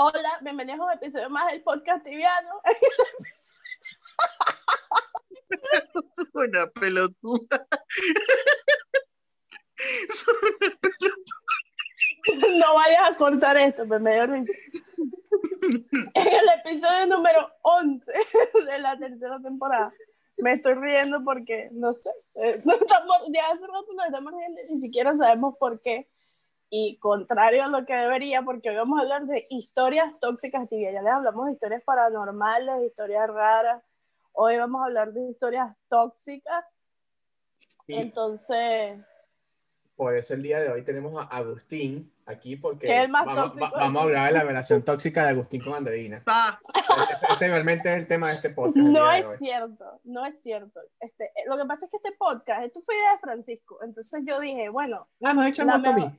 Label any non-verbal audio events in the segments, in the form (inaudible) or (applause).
Hola, bienvenidos a un episodio más del podcast tibiano. Una pelotuda. Es una pelotuda. No vayas a cortar esto, pero me dio risa. En el episodio número 11 de la tercera temporada. Me estoy riendo porque, no sé, eh, no estamos, ya hace rato nos estamos riendo y ni siquiera sabemos por qué. Y contrario a lo que debería, porque hoy vamos a hablar de historias tóxicas tibias. Ya les hablamos de historias paranormales, de historias raras. Hoy vamos a hablar de historias tóxicas. Y Entonces, por eso el día de hoy tenemos a Agustín aquí porque Que es el más vamos, va- de vamos a hablar de la relación tóxica de Agustín con Andreina. (laughs) Está. Ese, ese realmente es el tema de este podcast. No es cierto, no es cierto. Este, eh, lo que pasa es que este podcast, esto fue idea de Francisco. Entonces yo dije, bueno, Ah, no, échame La esto a mí. mejor-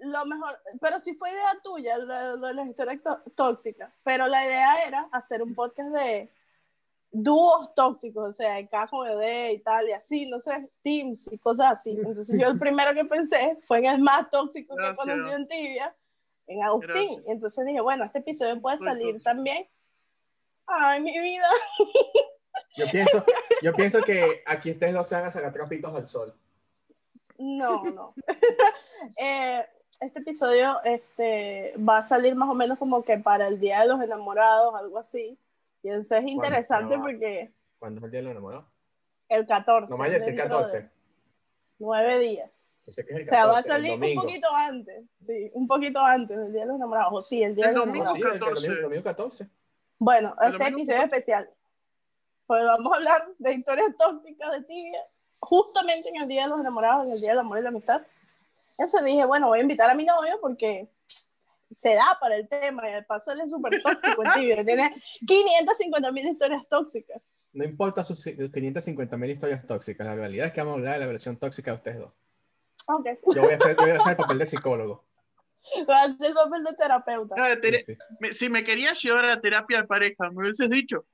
lo mejor, pero sí fue idea tuya, lo, lo de las historias tó- tóxicas. Pero la idea era hacer un podcast de dúos tóxicos, o sea, de K con ED y tal, y así, no sé, teams y cosas así. Entonces yo el (laughs) primero que pensé fue en el más tóxico que he conocido en Tibia, en Agustín. Gracias. Entonces dije, bueno, este episodio puede salir tóxico. también. Ay, mi vida. (laughs) Yo pienso, yo pienso que aquí ustedes dos se van a sacar trapitos al sol. No, no. (laughs) Eh, este episodio este, va a salir más o menos como que para el Día de los Enamorados, algo así. Y eso es interesante no. porque ¿Cuándo es el día de los enamorados? el 14. No me vaya a decir dentro de 14. Nueve días. Es O sea, va a 14, el salir un poquito antes. Sí, un poquito antes del Día de los Enamorados. O sí, el Día de El los domingo. No, Enamorados. sí, el- el 14. domingo, el domingo 14. Bueno, El este episodio especial. Pues vamos a hablar de historias tóxicas de tibia, justamente en el Día de los Enamorados, en el Día del Amor y la Amistad. Eso dije, bueno, voy a invitar a mi novio porque se da para el tema y de paso él es súper tóxico en tibia. Tiene 550 mil historias tóxicas. No importa sus 550 mil historias tóxicas, la realidad es que vamos a hablar de la relación tóxica de ustedes dos. Ok, Yo voy a hacer, voy a hacer el papel de psicólogo. voy a hacer el papel de terapeuta. Ah, Sí, tere- sí, me- Si me querías llevar a terapia de pareja, me hubieses dicho.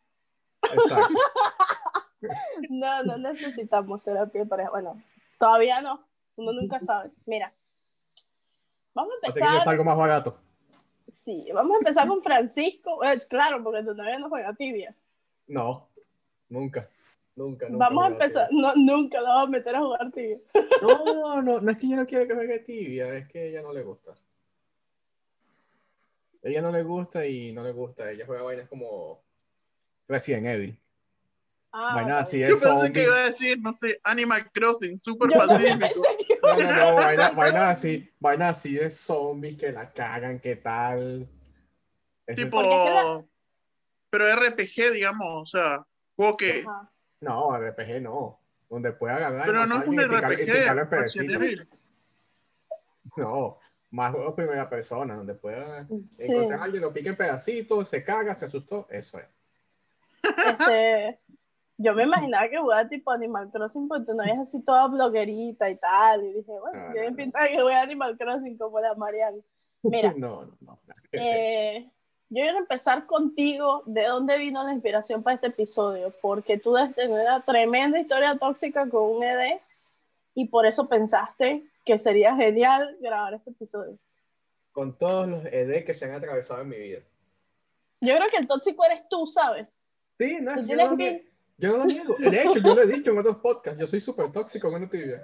exacto. (laughs) No, no necesitamos terapia de pareja. Bueno, todavía no. Uno nunca sabe. Mira, vamos a Así que yo empezar. salgo más barato. Sí, vamos a empezar con Francisco. Eh, claro, porque novia no juega tibia. No, nunca. Nunca, nunca. vamos a empezar. No, nunca la vamos a meter a jugar tibia. No, no, no, no es que yo no quiera que juegue tibia, es que a ella no le gusta. A ella no le gusta y no le gusta. Ella juega vainas como Resident Evil. Ah, Vainas así de Yo pensé que iba a decir, no sé, Animal Crossing, súper Yo pacífico. pensé que iba No, no, no, (laughs) vainas vainas así, vainas así de zombies que la cagan, ¿qué tal? Ese- Tipo. La- Pero RPG, digamos, o sea, juego que. Ajá. No, RPG no. Donde pueda ganar. Pero no es un RPG. No, más juegos primera persona, donde pueda Sí. encontrar a alguien, lo pique en pedacitos, se caga, se asustó, eso es. Este, yo me imaginaba que jugaba tipo Animal Crossing porque tu novia es así toda bloguerita y tal. Y dije, bueno, No, tiene no, pinta que juega Animal Crossing como la Mariana. Mira, (laughs) No, no, no. Eh, yo quiero empezar contigo. ¿De dónde vino la inspiración para este episodio? Porque tú debes tener una tremenda historia tóxica con un ED y por eso pensaste que sería genial grabar este episodio. Con todos los ED que se han atravesado en mi vida. Yo creo que el tóxico eres tú, ¿sabes? Sí, no, Tú yo tienes no, yo no lo niego. De hecho, yo lo he dicho en otros podcasts, yo soy súper tóxico en una tibia.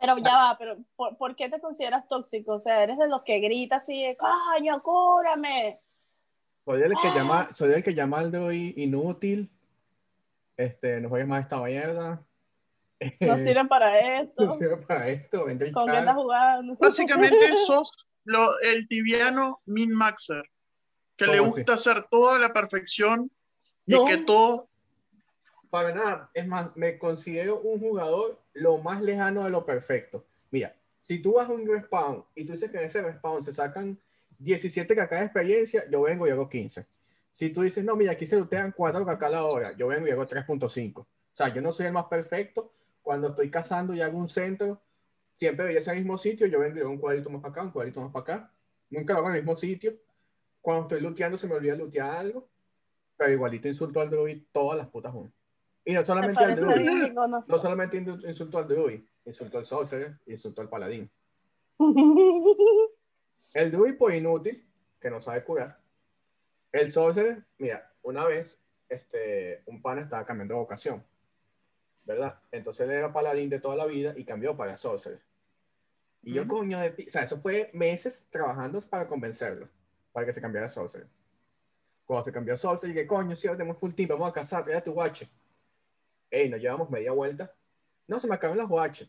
Pero ya va, pero ¿por, por qué te consideras tóxico? O sea, eres de los que grita así de, coño, cúrame. Soy el que Ah. llama, soy el que llama al de hoy inútil. Este, no juegues más esta mierda. No (laughs) sirve para esto. No sirve para esto, ¿Con qué chat. estás jugando? Básicamente (laughs) sos lo- el tibiano min-maxer, que le gusta hacer todo a la perfección y No. que todo. Para nada, es más, me considero un jugador lo más lejano de lo perfecto. Mira, si tú vas a un respawn y tú dices que en ese respawn se sacan 17 KK de experiencia, yo vengo y hago 15. Si tú dices, no, mira, aquí se lootean 4 KK a la hora, yo vengo y hago 3.5. O sea, yo no soy el más perfecto. Cuando estoy cazando y hago un centro, siempre ser el mismo sitio, yo vengo y hago un cuadrito más para acá, un cuadrito más para acá. Nunca lo hago en el mismo sitio. Cuando estoy looteando se me olvida lootear algo, pero igualito insulto al druid todas las putas juntas. Y no Me solamente al icono. no solamente in- insulto al druid, insulto al sorcerer y insulto al paladín. (laughs) El druid por inútil, que no sabe curar. El sorcerer, mira, una vez este, un pana estaba cambiando de vocación, ¿verdad? Entonces él era paladín de toda la vida y cambió para sorcerer. Y yo, Ujú. coño, de ti- o sea, eso fue meses trabajando para convencerlo, para que se cambiara a sorcerer. Cuando se cambió a sorcerer, dije, coño, sí, ahora tenemos full team, vamos a casar, trae a tu guache. Ey, nos llevamos media vuelta. No, se me acaban las yo,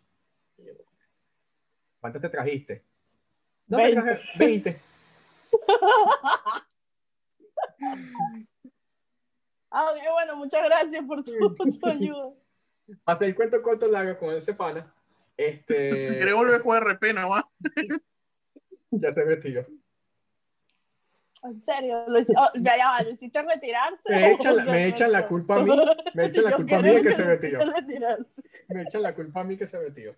¿Cuántas te trajiste? No, me Veinte. traje 20. (laughs) Ah, ok, bueno, muchas gracias por tu, tu (laughs) ayuda. Hacer el cuento corto largo con ese pana, este, Si querés volver a jugar RP nomás. (laughs) ya se retiró. En serio, lo hici- oh, ya, ya va, ¿lo hiciste retirarse? Me echan, la- me echan la culpa a mí, me echan la culpa a mí de que se retiró. retirarse. Me echan la culpa a mí que se retiró.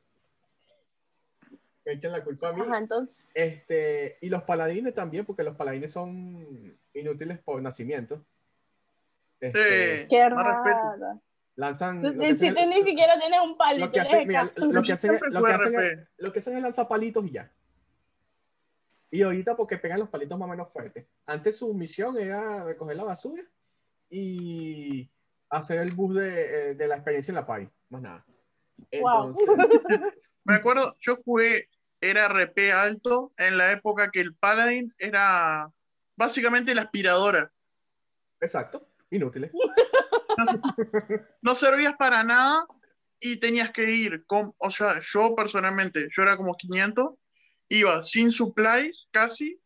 Me echan la culpa a mí. Ajá, entonces. Este, y los paladines también, porque los paladines son inútiles por nacimiento. Este, Qué rara. lanzan. Si tú ni siquiera tienes un palito. lo que hacen, mira, escaso. lo que hacen, Siempre lo fue que hacen, RP. lo que hacen es lanzar palitos y ya. Y ahorita porque pegan los palitos más o menos fuertes. Antes su misión era recoger la basura y hacer el bus de, eh, de la experiencia en la party. Más nada. Wow. (laughs) Me acuerdo, yo jugué, era RP alto en la época que el Paladin era básicamente la aspiradora. exacto, inútiles. (laughs) No servías para nada y tenías que ir con, o sea, yo personalmente, yo era como 500, iba sin supplies casi,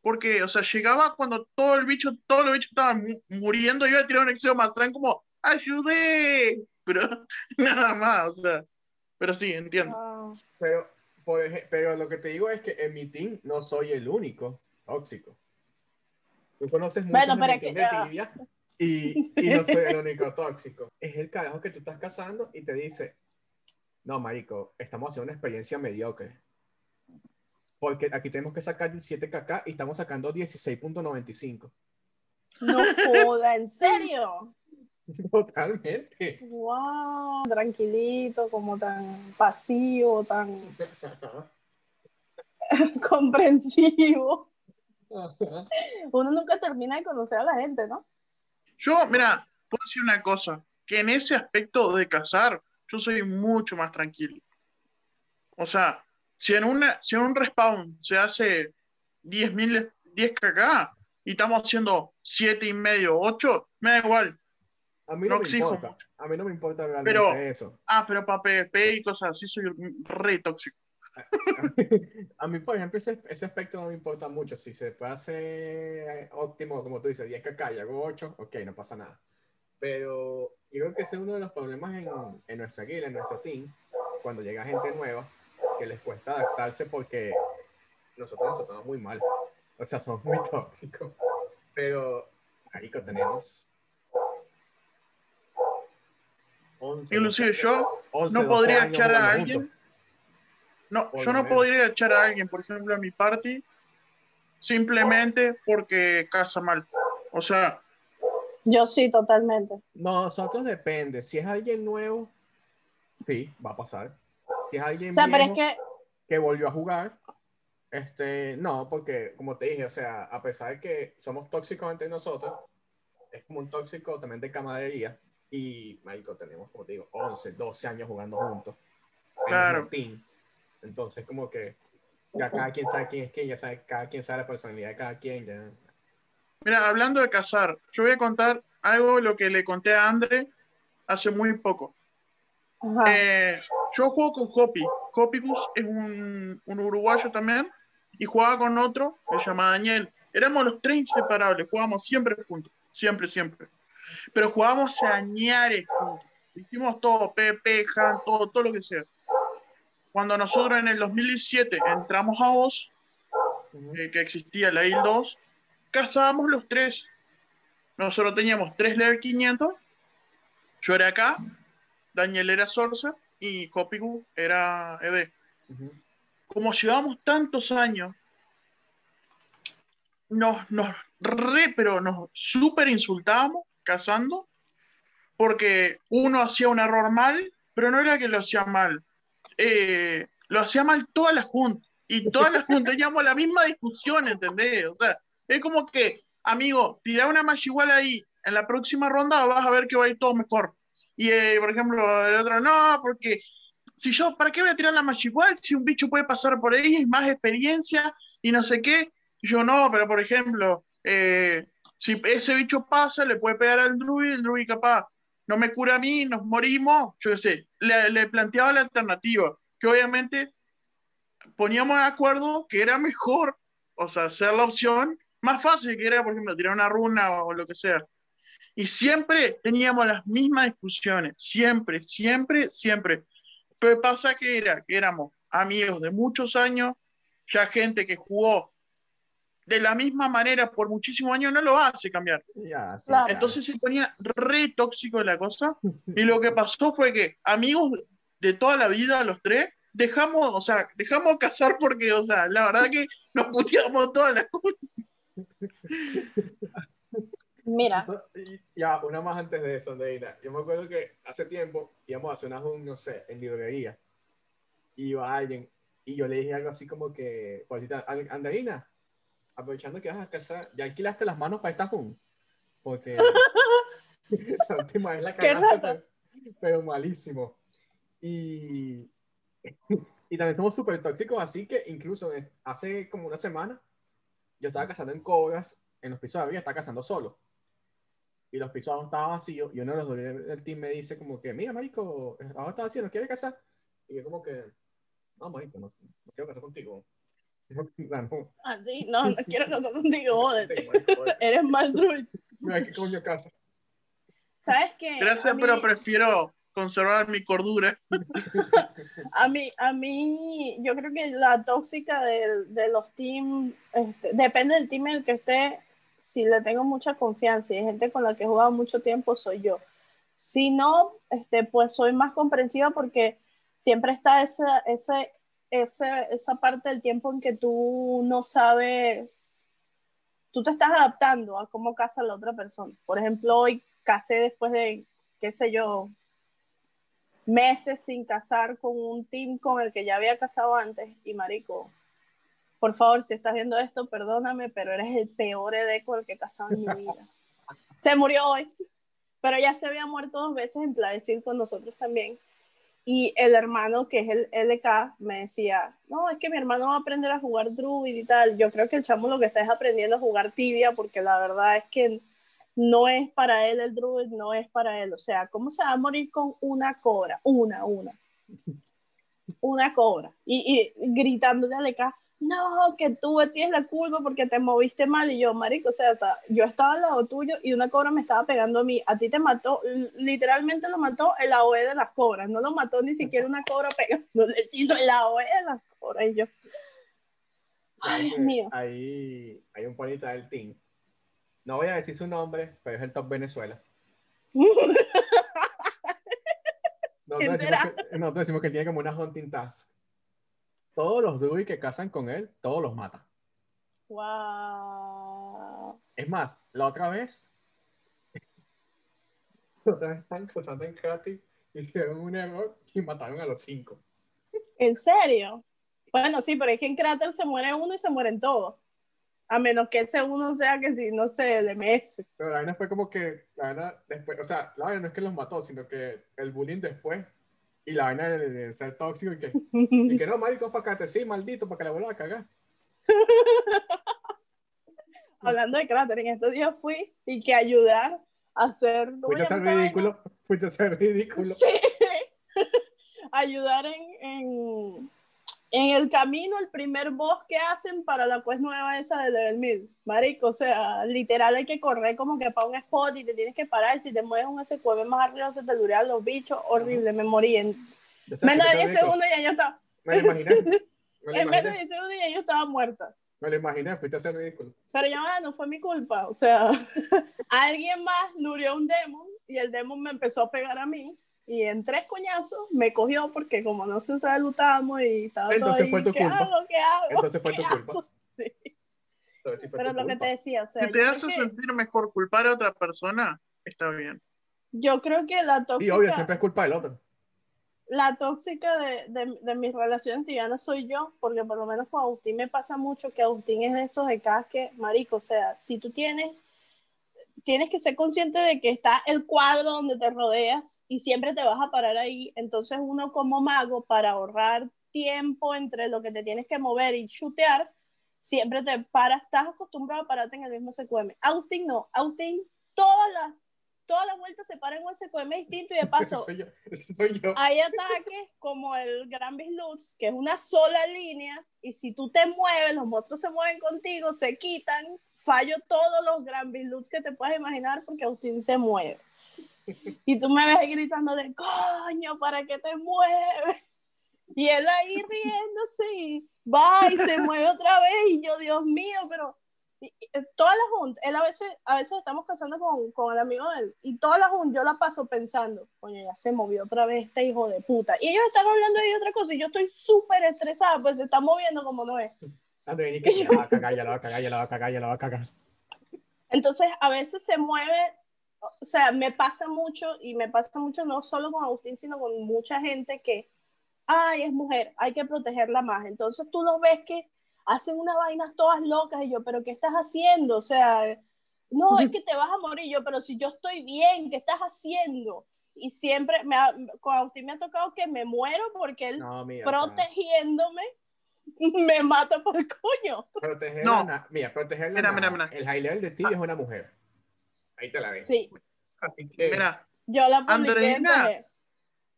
porque, o sea, llegaba cuando todo el bicho, todos los bichos estaban mu- muriendo, iba a tirar un exeo más como, ¡ayudé! Pero (laughs) nada más, o sea, pero sí, entiendo. Wow. Pero, pero lo que te digo es que en mi team no soy el único tóxico. Tú conoces Bueno, pero de que tibia y, y no soy el único tóxico. Es el carajo que tú estás casando y te dice, no, marico, estamos haciendo una experiencia mediocre. Porque aquí tenemos que sacar 17 kk y estamos sacando 16.95. No joda, ¿en serio? (laughs) Totalmente. Wow, tranquilito, como tan pasivo, tan (laughs) comprensivo. Uno nunca termina de conocer a la gente, ¿no? Yo, mira, puedo decir una cosa, que en ese aspecto de cazar, yo soy mucho más tranquilo. O sea, si en, una, si en un respawn se hace 10.000, 10 kk y estamos haciendo 7 y medio, 8, me da igual. A mí No no, me exijo importa. mucho. A mí no me importa realmente Pero- eso. Ah, pero para PvP y cosas así soy re tóxico. A mí, por ejemplo, ese, ese aspecto no me importa mucho. Si se puede hacer óptimo, como tú dices, 10 kk y hago 8, ok, no pasa nada. Pero yo creo que ese es uno de los problemas en, en nuestra guía, en nuestro team, cuando llega gente nueva, que les cuesta adaptarse porque nosotros nos tratamos muy mal. O sea, somos muy tóxicos. Pero, marico, tenemos 11, Inclusive 12, yo 11, no 12 podría echar a alguien. juntos. No, Por yo no menos. podría echar a alguien, por ejemplo, a mi party, simplemente porque casa mal. O sea, Yo sí, totalmente. Nosotros depende. Si es alguien nuevo, sí, va a pasar. Si es alguien O sea, pero es viejo que, que volvió a jugar, este, no, porque como te dije, o sea, a pesar de que somos tóxicos entre nosotros, es como un tóxico también de camaradería. Y, marico, tenemos, como te digo, 11, 12 años jugando juntos. en Claro. team. Entonces, como que ya cada quien sabe quién es quién, ya sabe, cada quien sabe la personalidad de cada quien. Ya. mira, hablando de cazar, yo voy a contar algo lo que le conté a André hace muy poco. ajá, Eh, yo juego con Hopi. Hopicus es un, un uruguayo también. Y jugaba con otro que se llama Daniel. Éramos los tres inseparables. Jugábamos siempre juntos. Siempre, siempre. Pero jugábamos a ñares juntos. Hicimos todo, PP, Han, todo, todo lo que sea. Cuando nosotros en el 2017 entramos a Oz, eh, que existía la IL 2, cazábamos los tres. Nosotros teníamos tres level 500. Yo era acá, Daniel era Sorsa y Copigu era ED. Ujú. Como llevamos tantos años, nos, nos re, pero nos súper insultábamos cazando, porque uno hacía un error mal, pero no era que lo hacía mal, eh, lo hacía mal todas las juntas, y todas las juntas teníamos la misma discusión, ¿entendés? O sea, Es como que, amigo, tira una igual ahí, en la próxima ronda vas a ver que va a ir todo mejor. Y, eh, por ejemplo, el otro, no, porque si yo, ¿para qué voy a tirar la igual si un bicho puede pasar por ahí, es más experiencia y no sé qué? Yo no, pero por ejemplo, eh, si ese bicho pasa, le puede pegar al druid, el druid capaz no me cura a mí, nos morimos, yo qué sé, le, le planteaba la alternativa, que obviamente poníamos de acuerdo que era mejor, o sea, hacer la opción más fácil que era, por ejemplo, tirar una runa o lo que sea. Y siempre teníamos las mismas discusiones, siempre, siempre, siempre. Pero pasa que era que éramos amigos de muchos años, ya gente que jugó de la misma manera por muchísimos años no lo hace cambiar. Entonces se ponía re tóxico la cosa. (laughs) Y lo que pasó fue que amigos de toda la vida, los tres, dejamos, o sea, dejamos casar porque, o sea, la verdad que nos puteamos todas las (laughs) cosas. Mira. Ya, una más antes de eso, Andreina. Yo me acuerdo que hace tiempo íbamos a hacer una no sé, en librería. Y iba alguien, y yo le dije algo así como que, pues, Andreina, aprovechando que vas a casar, ya alquilaste las manos para esta Jun. Porque (laughs) la última vez la cagaste, pero, malísimo. Y, (laughs) y también somos súper tóxicos, así que incluso hace como una semana yo estaba cazando en cobras, en los pisos de arriba estaba cazando solo. Y los pisos abajo estaban vacíos, y uno de los del team me dice como que, mira, marico, abajo está vacío, ¿no quieres casar? Y yo como que, no, marico, no, no quiero casar contigo. Ah, sí, no, no quiero (laughs) casar contigo, (laughs) Eres mal druid. ¿qué coño casa? ¿Sabes qué? Gracias, pero prefiero conservar mi cordura. (laughs) a mí, a mí, yo creo que la tóxica de, de los teams, este, depende del team en el que esté, si le tengo mucha confianza y hay gente con la que he jugado mucho tiempo, soy yo. Si no, este, pues soy más comprensiva porque siempre está ese, ese esa, esa parte del tiempo en que tú no sabes, tú te estás adaptando a cómo casa la otra persona. Por ejemplo, hoy casé después de, qué sé yo, meses sin casar con un team con el que ya había casado antes y marico, por favor, si estás viendo esto, perdóname, pero eres el peor ED con el que he casado en mi vida. Se murió hoy, pero ya se había muerto dos veces en Plavecil con nosotros también. Y el hermano, que es el LK, me decía, no, es que mi hermano va a aprender a jugar Druid y tal. Yo creo que el chamo lo que está es aprendiendo a jugar tibia, porque la verdad es que no es para él el Druid, no es para él. O sea, ¿cómo se va a morir con una cobra? Una, una. (laughs) Una cobra. Y, y gritándole a LK, no, que tú tienes la culpa porque te moviste mal. Y yo, marico, o sea, yo estaba al lado tuyo y una cobra me estaba pegando a mí. A ti te mató, literalmente lo mató el AOE de las cobras. No lo mató ni siquiera una cobra pegándole, (laughs) sino el AOE de las cobras. Y yo, ay, Dios mío. Ahí hay un ponita del team. No voy a decir su nombre, pero es el top Venezuela. (laughs) nosotros, decimos que, nosotros decimos que tiene como una hunting task todos los druids que casan con él, todos los mata. Wow. Es más, la otra vez, (laughs) la otra vez están cazando en Kratis, hicieron un error y mataron a los cinco. ¿En serio? Bueno, sí, pero es que en Cráter se muere uno y se mueren todos. A menos que ese uno sea que si, no sé, el MS. Pero la vaina fue como que, la vaina después, o sea, la vaina no es que los mató, sino que el bullying después y la vaina de, ser tóxico y que, y que no, (laughs) marico, para acá, sí, maldito, para que la vuelva a cagar. (laughs) Hablando de cráter, en estos días fui y que ayudar a hacer. Fuiste a ser ridículo. Fuiste a ser ridículo. Sí. (laughs) ayudar en, en, en, el camino, el primer boss que hacen para la quest nueva esa de level 1000. Marico, o sea, literal hay que correr como que para un spot y te tienes que parar. Y si te mueves un SQB más arriba, se te duran los bichos. Horrible, me morí en menos de 10 segundos y ya yo estaba. Me lo imaginé. (laughs) en menos de 10 segundos ya yo estaba muerta. Me lo imaginé, fuiste a hacer ridículo. Pero ya no fue mi culpa. O sea, (laughs) alguien más lurió un demon y el demon me empezó a pegar a mí. Y en tres coñazos me cogió porque como no se usaba el utamo y estaba Entonces todo ahí, fue tu ¿qué culpa. hago? ¿Qué hago? Entonces fue tu culpa. (laughs) Sí. Entonces sí fue Pero tu lo que te decía, o sea, Si te hace que- sentir mejor culpar a otra persona, está bien. yo creo que la Y tóxica... obvio, siempre es culpa del otro. la tóxica de, de, de mis relaciones tibianas soy yo, porque por lo menos con Agustín me pasa mucho que Agustín es de esos de cada que, marico, o sea, si tú tienes, tienes que ser consciente de que está el cuadro donde te rodeas y siempre te vas a parar ahí, entonces uno como mago, para ahorrar tiempo entre lo que te tienes que mover y chutear, siempre te paras, estás acostumbrado a pararte en el mismo SQM. Agustín no, Agustín todas las todas las vueltas se paran en un SQM distinto y de (laughs) paso soy yo, soy yo. hay ataques como el Gran Lutz, que es una sola línea, y si tú te mueves, los monstruos se mueven contigo, se quitan, fallo todos los Gran Lutz que te puedes imaginar porque Agustín se mueve. Y tú me ves gritando de coño, ¿para qué te mueves? Y él ahí riéndose y va y se mueve otra vez y yo, Dios mío, pero y- todas las juntas, él a veces, a veces estamos casando con, con el amigo de él y todas las juntas yo la paso pensando, coño, ya se movió otra vez este hijo de puta. Y ellos están hablando de otra cosa y yo estoy súper estresada, pues se está moviendo como no es. Ya la va a cagar, ya la va a cagar, ya la va a cagar, ya la va a cagar. Entonces, a veces se mueve, o sea, me pasa mucho y me pasa mucho no solo con Agustín, sino con mucha gente que, ay, es mujer, hay que protegerla más. Entonces tú lo ves que hacen unas vainas todas locas y yo, pero ¿qué estás haciendo? O sea, no, es que te vas a morir yo, pero si yo estoy bien, ¿qué estás haciendo? Y siempre, me ha- con Agustín me ha tocado que me muero porque él No, mira. protegiéndome (laughs) me mata por el coño. Proteger No. la mira, proteger la Mira, mira, mira. El high level de ti es una mujer. Ahí te la dejo. Sí, Así que- Mira, yo la Andreina.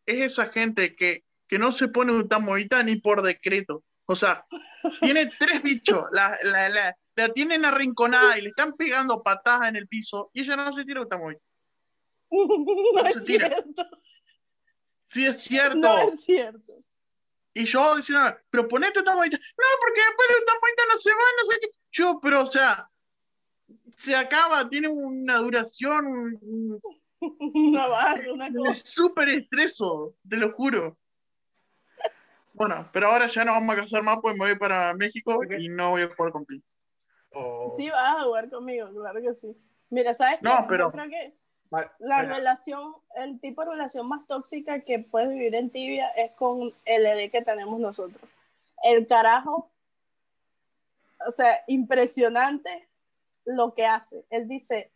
Es esa gente que, que no se pone un tamoita ni por decreto. O sea, (laughs) tiene tres bichos, la, la, la, la tienen arrinconada y le están pegando patadas en el piso y ella no se tira un tamoita. (laughs) No es se tira. cierto. Sí, es cierto. No es cierto. Y yo diciendo, pero ponete un tamoita. No, porque después el tamoita no se va, no sé qué. Yo, pero o sea, se acaba, tiene una duración, un, un- Una una Es cosa. súper estreso, te lo juro. Bueno, pero ahora ya no vamos a casar más, pues me voy para México Ok. y no voy a jugar con Pi. Oh, Sí, vas a jugar conmigo, claro que sí. Mira, ¿sabes qué? No, pero- Yo creo que la mira, relación, el tipo de relación más tóxica que puedes vivir en tibia es con el ED que tenemos nosotros. El carajo, o sea, impresionante lo que hace. Él dice,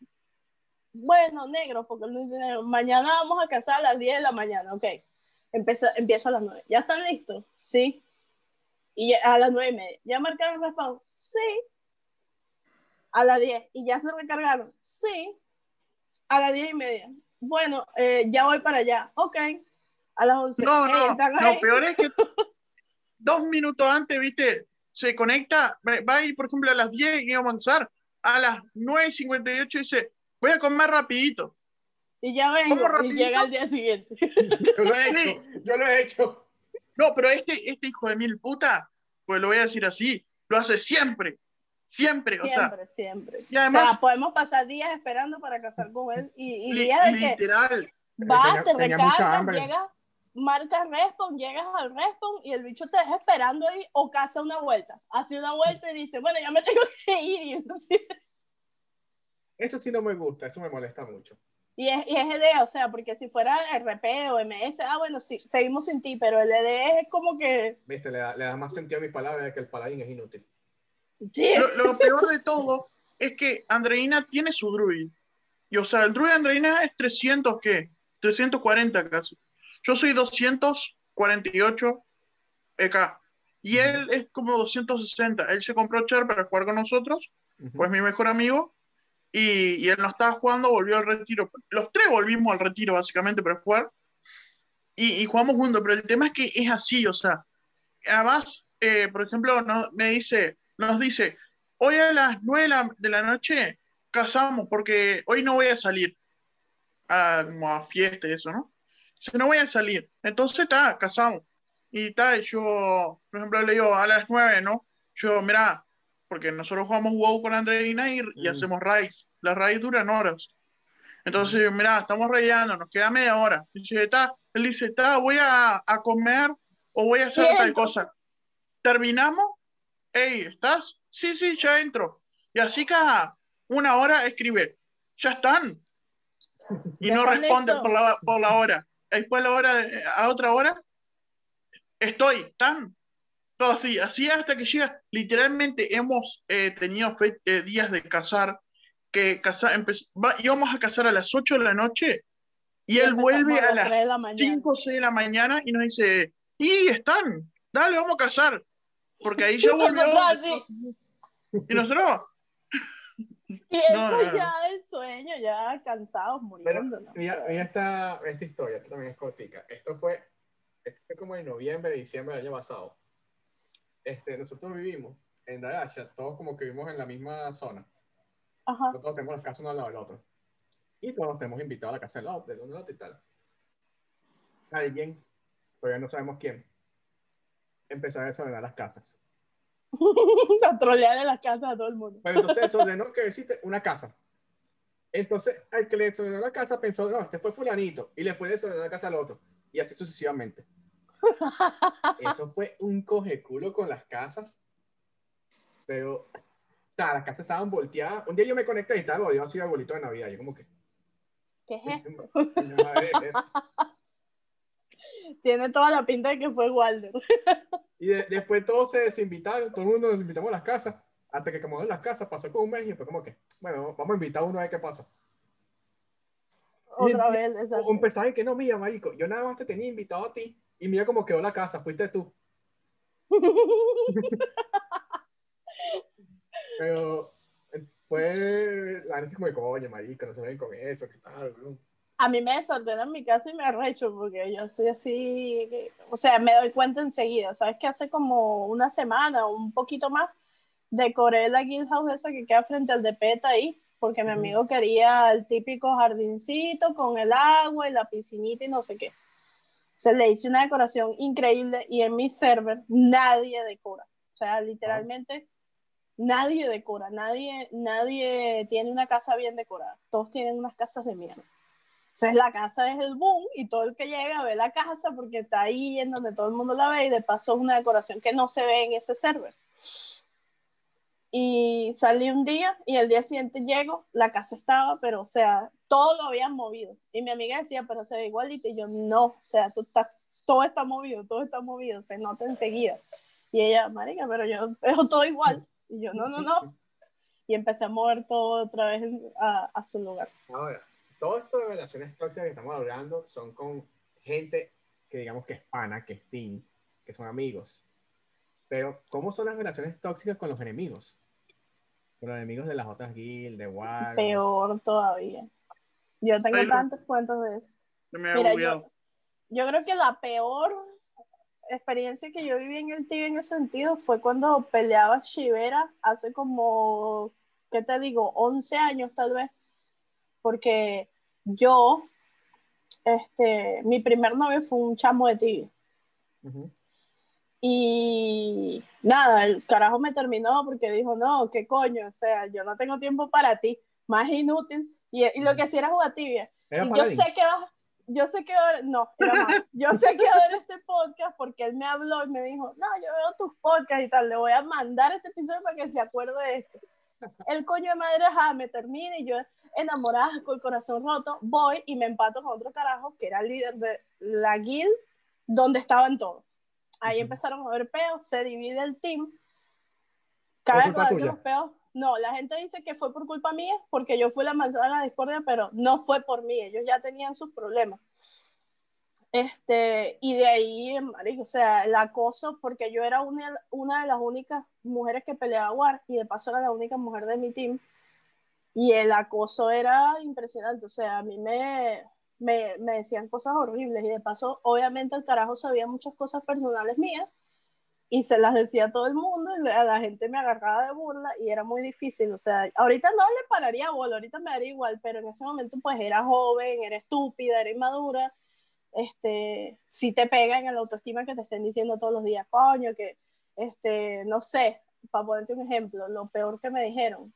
bueno, negro, porque él no dice negro, mañana vamos a casar a las 10 de la mañana, ok. Empieza, empieza a las 9. ¿Ya están listos? Sí. Y a las 9 y media. ¿Ya marcaron el respawn? Sí. A las 10. ¿Y ya se recargaron? Sí. A las 10 y media. Bueno, eh, ya voy para allá. Ok. A las 11. No, no, ¿están lo ahí? peor es que (laughs) dos minutos antes, viste, se conecta, va a ir, por ejemplo, a las 10 y vamos a avanzar. A las 9 y 58 dice, voy a comer rapidito. Y ya vengo. ¿Cómo Y llega al día siguiente. (laughs) Yo lo he hecho, yo lo he hecho. No, pero este, este hijo de mil puta, pues lo voy a decir así, lo hace siempre, siempre, o sea, Siempre, siempre. y además- o sea, podemos pasar días esperando para casar con él. Y, y li- días de que literal. vas, Tenía- te recargas, llegas, marcas respawn, llegas al respawn y el bicho te deja esperando ahí o casa una vuelta. Hace una vuelta y dice, bueno, ya me tengo que (laughs) ir. Y, entonces- Eso sí no me gusta, eso me molesta mucho. y es, y es ED, o sea, porque si fuera RP o MS, ah, bueno, sí, seguimos sin ti, pero el ED es como que, Viste, le da, le da más sentido a mis palabras de que el paladín es inútil. Sí, Lo, lo peor de todo es que Andreina tiene su druid. Y o sea, el druid de Andreina es 300, ¿qué? 340 casi. Yo soy 248 EK. Y él es como 260. Él se compró Char para jugar con nosotros, Ujú. pues mi mejor amigo. Y, y él no estaba jugando, volvió al retiro. Los tres volvimos al retiro, básicamente, para jugar. Y, y jugamos juntos, pero el tema es que es así, o sea. Además, eh, por ejemplo, no- me dice, nos dice, hoy a las 9 de la, noche casamos porque hoy no voy a salir a, como a fiesta y eso, ¿no? Dice, no voy a salir. Entonces, está, casamos. Y está, yo, por ejemplo, le digo a las 9, ¿no? Yo, mira, porque nosotros jugamos WoW con Andreina y, y Mm. hacemos raids. Las raids duran horas. Entonces, yo, mira, estamos rayando, nos queda media hora. Dice, está, él dice, está, voy a, a comer o voy a hacer tal cosa. Terminamos, hey, ¿estás? Sí, sí, ya entro. Y así cada una hora escribe, ya están. Y Ya no están responde por la, por la hora. Después la hora, a otra hora, estoy tan todo así, así hasta que llega, literalmente hemos eh, tenido fe- eh, días de cazar, que empe- va- íbamos a cazar a las 8 de la noche y Y él vuelve a las la las mañana. 5 o 6 de la mañana y nos dice, y están, dale, vamos a cazar, porque ahí ya volvió. Y nosotros, Y eso No, no, no. ya del sueño, ya cansados, muriendo. Mira, mira esta, esta historia, esta también es cortica. Esto fue, esto fue como en noviembre, diciembre del año pasado. Este, nosotros vivimos en Dayasha, todos como que vivimos en la misma zona. Ajá. Nosotros tenemos las casas uno al lado del otro. Y todos nos tenemos invitados a la casa del otro, del uno del otro y tal. Alguien, todavía no sabemos quién, empezó a desordenar las casas. (laughs) a trolear en las casas a todo el mundo. Pero entonces desordenó (laughs) que existe una casa. Entonces, al que le desordenó la casa pensó, no, este fue fulanito. Y le fue a desordenar la casa al otro. Y así sucesivamente. (laughs) Eso fue un cogeculo con las casas. Pero, o sea, las casas estaban volteadas. Un día yo me conecté y estaba volteado así arbolito de Navidad. Yo como que... ¿Qué es esto? Madre, eh. Tiene toda la pinta de que fue Walder. Y de- después todos se desinvitaron, todo el mundo nos invitamos a las casas. Hasta que como en las casas pasó como un mes y después como que, bueno, vamos a invitar a uno a ver qué pasa. Otra Y- vez. exacto. Empezaron que no, mira, marico, yo nada más te tenía invitado a ti y mira cómo quedó la casa, fuiste tú. (laughs) Pero eh, fue la gente como coño, marico, no se ven con eso, qué tal, bro?". A mí me desordenan mi casa y me arrecho porque yo soy así, o sea, me doy cuenta enseguida. Sabes que hace como una semana o un poquito más decoré la guild house esa que queda frente al de Peta East porque mi amigo quería el típico jardincito con el agua y la piscinita y no sé qué. Se le hice una decoración increíble y en mi server nadie decora. O sea, literalmente nadie decora, nadie, nadie tiene una casa bien decorada. Todos tienen unas casas de mierda. Entonces la casa es el boom y todo el que llega ve la casa porque está ahí en donde todo el mundo la ve y de paso es una decoración que no se ve en ese server. Y salí un día y el día siguiente llego, la casa estaba, pero o sea, todo lo habían movido. Y mi amiga decía, pero se ve igualito. Y yo, no, o sea, tú estás, todo está movido, todo está movido, se nota enseguida. Y ella, marica, pero yo veo todo igual. Y yo, no, no, no. Y empecé a mover todo otra vez a, a su lugar. Ahora, todo esto de relaciones tóxicas que estamos hablando son con gente que digamos que es pana, que es team, que son amigos. Pero, ¿cómo son las relaciones tóxicas con los enemigos? Con los enemigos de las otras guilds, de WoW. Peor todavía. Yo tengo Pero- tantos cuentos de eso. me Mira, yo, yo creo que la peor experiencia que yo viví en el TIB en ese sentido fue cuando peleaba Shivera hace como, ¿qué te digo? 11 años tal vez. Porque yo, este, mi primer novio fue un chamo de tibia. Ujú. Y nada, el carajo me terminó porque dijo, no, qué coño, o sea, yo no tengo tiempo para ti, más inútil. Y, y lo que hacía era jugar tibia. ¿Era Y yo sé que va, yo sé que va a ver, no, más. (laughs) yo sé que va a ver este podcast porque él me habló y me dijo, no, yo veo tus podcasts y tal, le voy a mandar este episodio para que se acuerde de esto. El coño de madre, ajá, me termina y yo enamorada con el corazón roto, voy y me empato con otro carajo que era el líder de la guild donde estaban todos. Ahí empezaron a ver peos, se divide el team. ¿Por Cada vez que los peos, no, la gente dice que fue por culpa mía, porque yo fui la manzana de la discordia, pero no fue por mí, ellos ya tenían sus problemas. Este, y de ahí, marico, o sea, el acoso, porque yo era una, una de las únicas mujeres que peleaba War, y de paso era la única mujer de mi team, y el acoso era impresionante, o sea, a mí me, me, me decían cosas horribles, y de paso, obviamente el carajo sabía muchas cosas personales mías, y se las decía a todo el mundo, y a la gente me agarraba de burla, y era muy difícil, o sea, ahorita no le pararía bola, ahorita me daría igual, pero en ese momento pues era joven, era estúpida, era inmadura, este, si te pegan en la autoestima que te estén diciendo todos los días, coño, que, este, no sé, para ponerte un ejemplo, lo peor que me dijeron.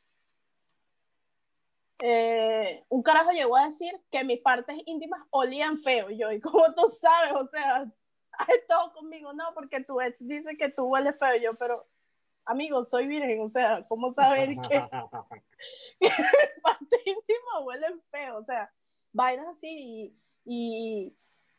Eh, un carajo llegó a decir que mis partes íntimas olían feo. Y yo, ¿y cómo tú sabes? O sea, has estado conmigo, no, porque tu ex dice que tú hueles feo. Y yo, pero, amigo, soy virgen, o sea, ¿cómo saber que (laughs) (laughs) parte íntima huelen feo? O sea, vainas así y, y,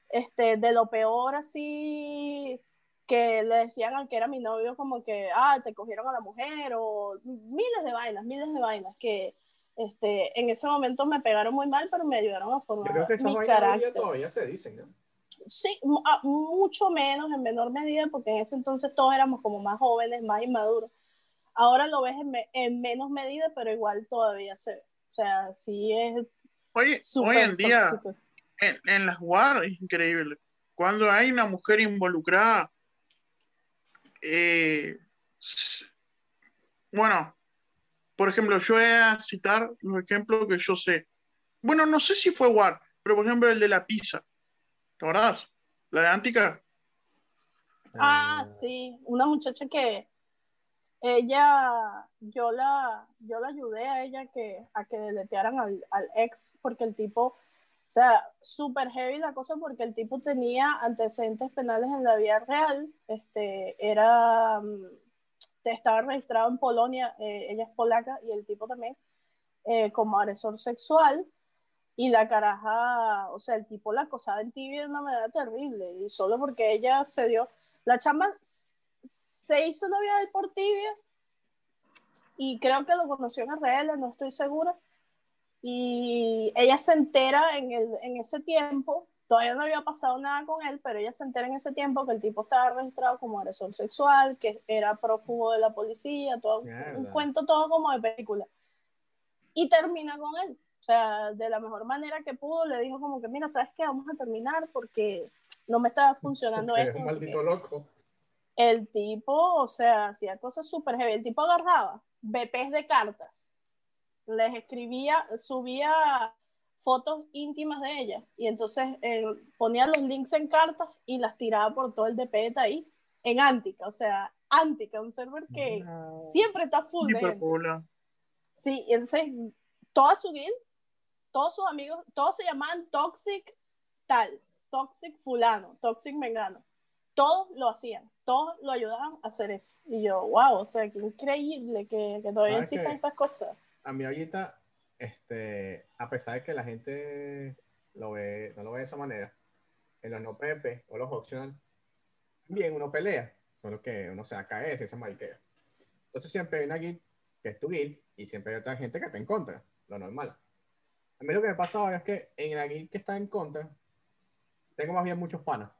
este, de lo peor así que le decían al que era mi novio como que, ah, te cogieron a la mujer o miles de vainas, miles de vainas que este, en ese momento me pegaron muy mal, pero me ayudaron a formar Yo creo que esas mi carácter. todavía se dicen, ¿no? Sí, ah, mucho menos, en menor medida, porque en ese entonces todos éramos como más jóvenes, más inmaduros. Ahora lo ves en, me- en menos medida, pero igual todavía se ve. O sea, sí es Hoy, hoy en día, en, en las WAR es increíble. Cuando hay una mujer involucrada, eh, bueno, por ejemplo, yo voy a citar los ejemplos que yo sé. Bueno, no sé si fue WAR, pero por ejemplo el de la pizza. ¿Te acordás? La de Antica. Ah, sí, una muchacha que ella, yo la, yo la ayudé a ella que, a que deletearan al, al ex, porque el tipo, o sea, súper heavy la cosa, porque el tipo tenía antecedentes penales en la vida real, este, era, mm, estaba registrado en Polonia, eh, ella es polaca y el tipo también, eh, como agresor sexual, y la caraja, o sea, el tipo la acosaba en tibia de una manera terrible, y solo porque ella se dio, la chamba se hizo novia del por tibia, y creo que lo conoció en RL, no estoy segura, y ella se entera en, el, en ese tiempo, todavía no había pasado nada con él, pero ella se entera en ese tiempo que el tipo estaba registrado como agresor sexual, que era prófugo de la policía, todo, un Mierda. cuento todo como de película. Y termina con él. O sea, de la mejor manera que pudo, le dijo como que, mira, ¿sabes qué? Vamos a terminar porque no me está funcionando Porque (laughs) es esto. un no sé maldito qué". loco. El tipo, o sea, hacía cosas súper heavy. El tipo agarraba BPs de cartas, les escribía, subía fotos íntimas de ella y entonces eh, ponía los links en cartas y las tiraba por todo el DP de Thaís en Antica, o sea, Antica, un server que No. siempre está full de. Sí, y entonces toda su guild, todos sus amigos, todos se llamaban Toxic tal, Toxic fulano, Toxic mengano. Todos lo hacían, todos lo ayudaban a hacer eso. Y yo, wow, o sea, qué increíble que, que todavía ¿Sabes existan estas cosas. a mí ahorita, este, a pesar de que la gente lo ve, no lo ve de esa manera, en los no PP o los optional, bien uno pelea, solo que uno se va a caer, se mariquea. Entonces siempre hay una guild que es tu guild y siempre hay otra gente que está en contra, lo normal. A mí lo que me pasa ahora es que en la guild que está en contra, tengo más bien muchos panas.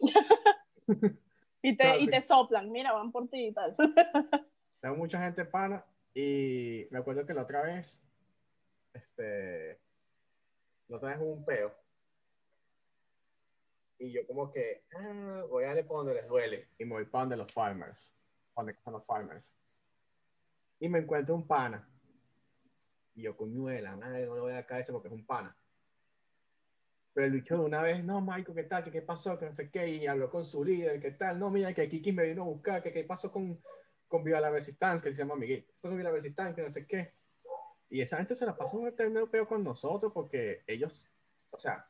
(laughs) Y te, y te soplan, mira, van por ti y tal. (laughs) Tengo mucha gente pana y me acuerdo que la otra vez, este, la otra vez hubo un peo. Y yo como que, ah, voy a darle por donde les duele. Y me voy para donde los farmers. Donde están los farmers. Y me encuentro un pana. Y yo, coño de madre, no le voy a ese porque es un pana. Pero el bicho de una vez, no, Michael, ¿qué tal? ¿Qué, ¿Qué pasó? Que no sé qué. Y habló con su líder, ¿qué tal? No, mira, que Kiki me vino a buscar, que qué pasó con, con Viva la Resistance, que se llama Miguel. ¿Qué pasó con Viva la Resistance, que no sé qué. Y esa gente se la pasó un eterno peo con nosotros porque ellos, o sea,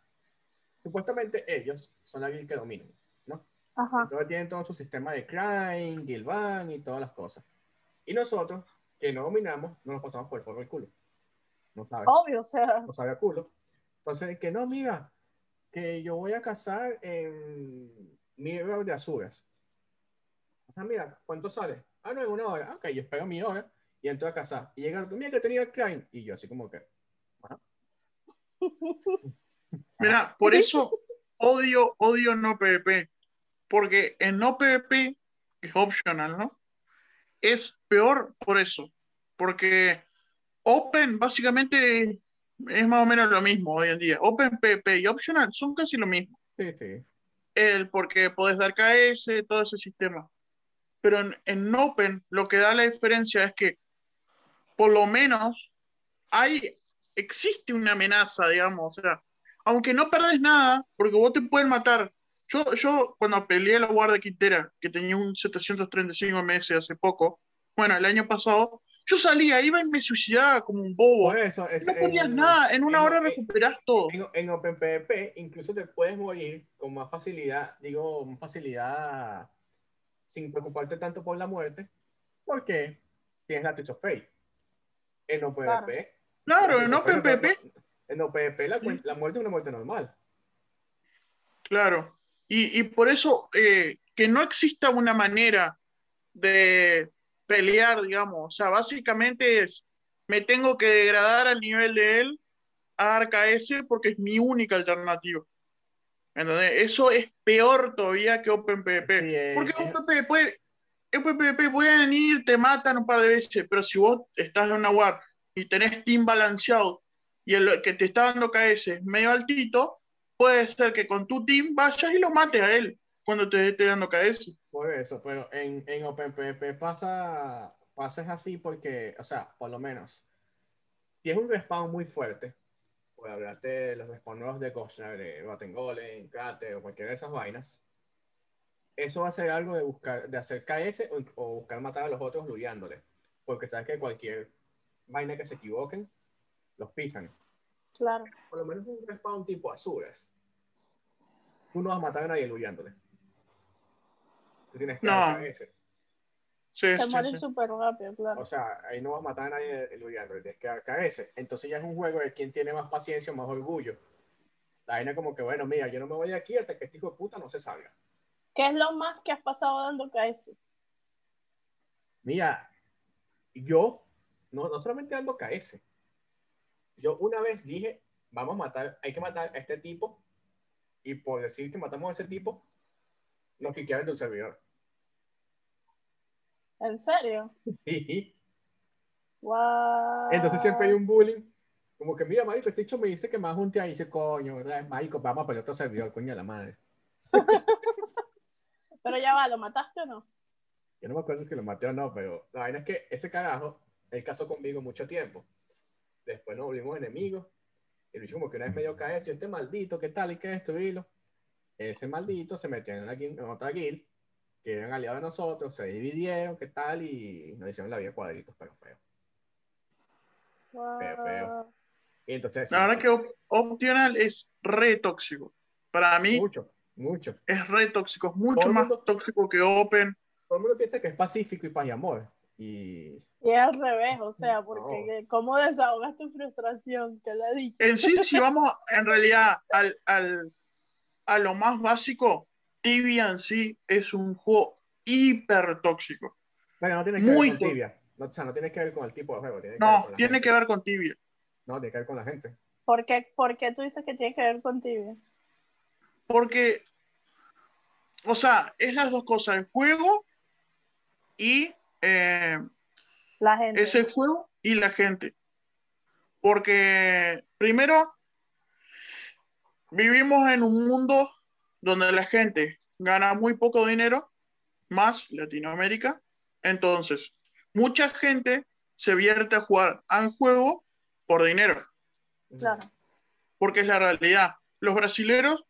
supuestamente ellos son la guild que dominan, ¿no? Ajá. Entonces tienen todo su sistema de crime, Gilvan y todas las cosas. Y nosotros, que no dominamos, no nos pasamos por el forro del culo. No sabes Obvio, o sea, no sabe a culo. Entonces, que no, mira, que yo voy a casar en nieve de Azuras. Ah, mira, ¿cuánto sale? Ah, no, en una hora. Ah, Ok, yo espero mi hora y entro a casar. Y llega el otro, mira que tenía el crime. Y yo así como que, (laughs) Mira, por eso odio, odio no PvP. Porque en no PvP, que es optional, ¿no? Es peor por eso. Porque Open básicamente es más o menos lo mismo hoy en día. Open PvP y optional son casi lo mismo. sí, sí. El porque podés dar KS, todo ese sistema. Pero en, en Open lo que da la diferencia es que por lo menos hay, existe una amenaza, digamos. O sea, aunque no perdés nada, porque vos te pueden matar. Yo, yo cuando peleé la guardia Quintera, que tenía un 735 meses hace poco, bueno, el año pasado, yo salía, iba y me suicidaba como un bobo. Eso, es, No ponías en- nada, en una en- hora en- recuperás todo. En, en OpenPVP incluso te puedes morir con más facilidad, digo, facilidad sin preocuparte tanto por la muerte, porque tienes la Twitch of Fate. En OpenPVP. Claro, la en no- En OpenPVP la, muerte es una muerte normal. claro. Y, y por eso, eh, que no exista una manera de pelear, digamos. O sea, básicamente es, me tengo que degradar al nivel de él a KS porque es mi única alternativa. ¿Entendés? Eso es peor todavía que OpenPVP. Sí, porque eh, OpenPVP puede, OpenPVP pueden ir, te matan un par de veces, pero si vos estás en una war y tenés team balanceado y el que te está dando KS es medio altito, puede ser que con tu team vayas y lo mates a él cuando te esté dando KS. Por eso, pero en, en OpenPP pasa, pasa es así porque, o sea, por lo menos, si es un respawn muy fuerte, por hablarte de los respawn nuevos de Koshner, de Rotten Golem, Crater o cualquiera de esas vainas, eso va a ser algo de buscar, de hacer KS o, o buscar matar a los otros luyándole. Porque sabes que cualquier vaina que se equivoquen, los pisan. Claro. Por lo menos un respawn tipo Azuras. Tú no vas a matar a nadie luyándole. Tú tienes que No. KS. Sí, Se sí, muere sí. súper rápido, claro. O sea, ahí no vas a matar a nadie eludiando, tienes que KS. Entonces ya es un juego de quién tiene más paciencia o más orgullo. La vaina como que, bueno, mira, yo no me voy de aquí hasta que este hijo de puta no se salga. ¿Qué es lo más que has pasado dando KS? Mira, yo, no, no solamente dando KS, yo una vez dije, vamos a matar, hay que matar a este tipo, y por decir que matamos a ese tipo, nos quiquearon de un servidor. ¿En serio? Y Wow. entonces siempre hay un bullying. Como que, mira, marico, este hecho me dice que más junte ahí, dice, coño, ¿verdad? Marico, vamos a pelear otro servidor, coño de la madre. (laughs) Pero ya va, ¿lo mataste o no? Yo no me acuerdo si lo maté o no, pero la vaina es que ese carajo, él casó conmigo mucho tiempo. Después nos volvimos enemigos. Y dicho como que una vez me dio caer, este maldito, ¿qué tal? ¿Y qué es esto? Ese maldito se metió en, la, en otra guild, que eran aliados de nosotros, se dividieron, ¿qué tal? Y nos hicieron la vida cuadritos, pero feo. Wow. Feo, feo. Y entonces, La sí, verdad sí, que Op- Optional es re tóxico. Para mí mucho, mucho. es re tóxico, es mucho Todo más mundo- tóxico que Open. Todo el mundo piensa que es pacífico y paz y amor. Y Y es al revés, o sea, porque No. que- ¿cómo desahogas tu frustración? Que la di. En sí, si (laughs) vamos en realidad al, al- a lo más básico, Tibia en sí es un juego hiper tóxico. bueno, no tiene que Muy ver con tibia. No, o sea, no tiene que ver con el tipo de juego. Tiene que ver No, tiene gente. que ver con Tibia. No, tiene que ver con la gente. ¿Por qué, por qué tú dices que tiene que ver con tibia? Porque, o sea, es las dos cosas, el juego y eh, La gente. es el juego y la gente. Porque primero vivimos en un mundo donde la gente gana muy poco dinero, más Latinoamérica. Entonces, mucha gente se vierte a jugar al juego por dinero, Claro. porque es la realidad. Los brasileros,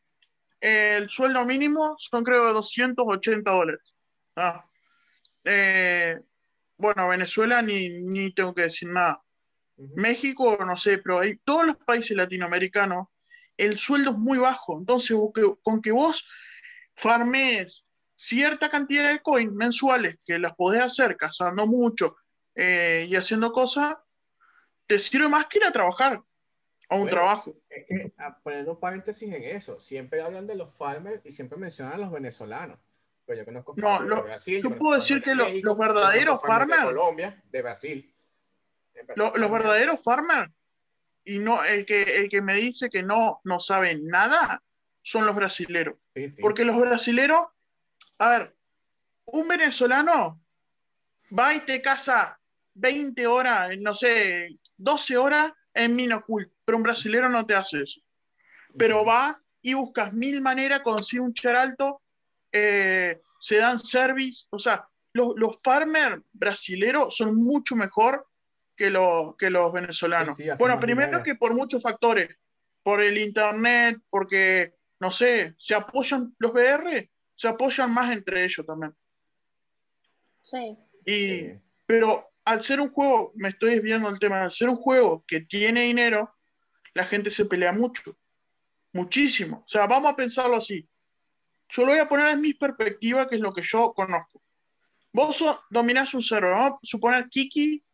el sueldo mínimo son creo 280 dólares. Ah. Eh, bueno, Venezuela ni, ni tengo que decir nada. México, no sé, pero en todos los países latinoamericanos el sueldo es muy bajo. Entonces, con que vos farmees cierta cantidad de coins mensuales, que las podés hacer cazando mucho eh, y haciendo cosas, te sirve más que ir a trabajar a un Bueno, trabajo. Es que, ah, poniendo un paréntesis en eso, siempre hablan de los farmers y siempre mencionan a los venezolanos. Pero yo conozco No, lo- de Brasil, yo puedo decir de que México, los verdaderos farmers De Colombia, de Brasil. Lo- los verdaderos farmers y no el que, el que me dice que no, no saben nada son los brasileros. Sí, sí. Porque los brasileros, a ver, un venezolano va y te casa 20 horas, no sé, 12 horas en Minocult, pero un brasilero no te hace eso. Pero va y buscas mil maneras, consigue un charalto, eh, se dan service, o sea, los, los farmers brasileros son mucho mejor que los, que los venezolanos. Sí, sí, bueno, primero dinero. que por muchos factores, por el internet, porque, no sé, se apoyan, los BR se apoyan más entre ellos también. Sí. Y, Sí. Pero al ser un juego, me estoy desviando del tema, al ser un juego que tiene dinero, la gente se pelea mucho, muchísimo. O sea, vamos a pensarlo así. Yo lo voy a poner en mi perspectiva, que es lo que yo conozco. Vos so- dominás un server, vamos a suponer Kiki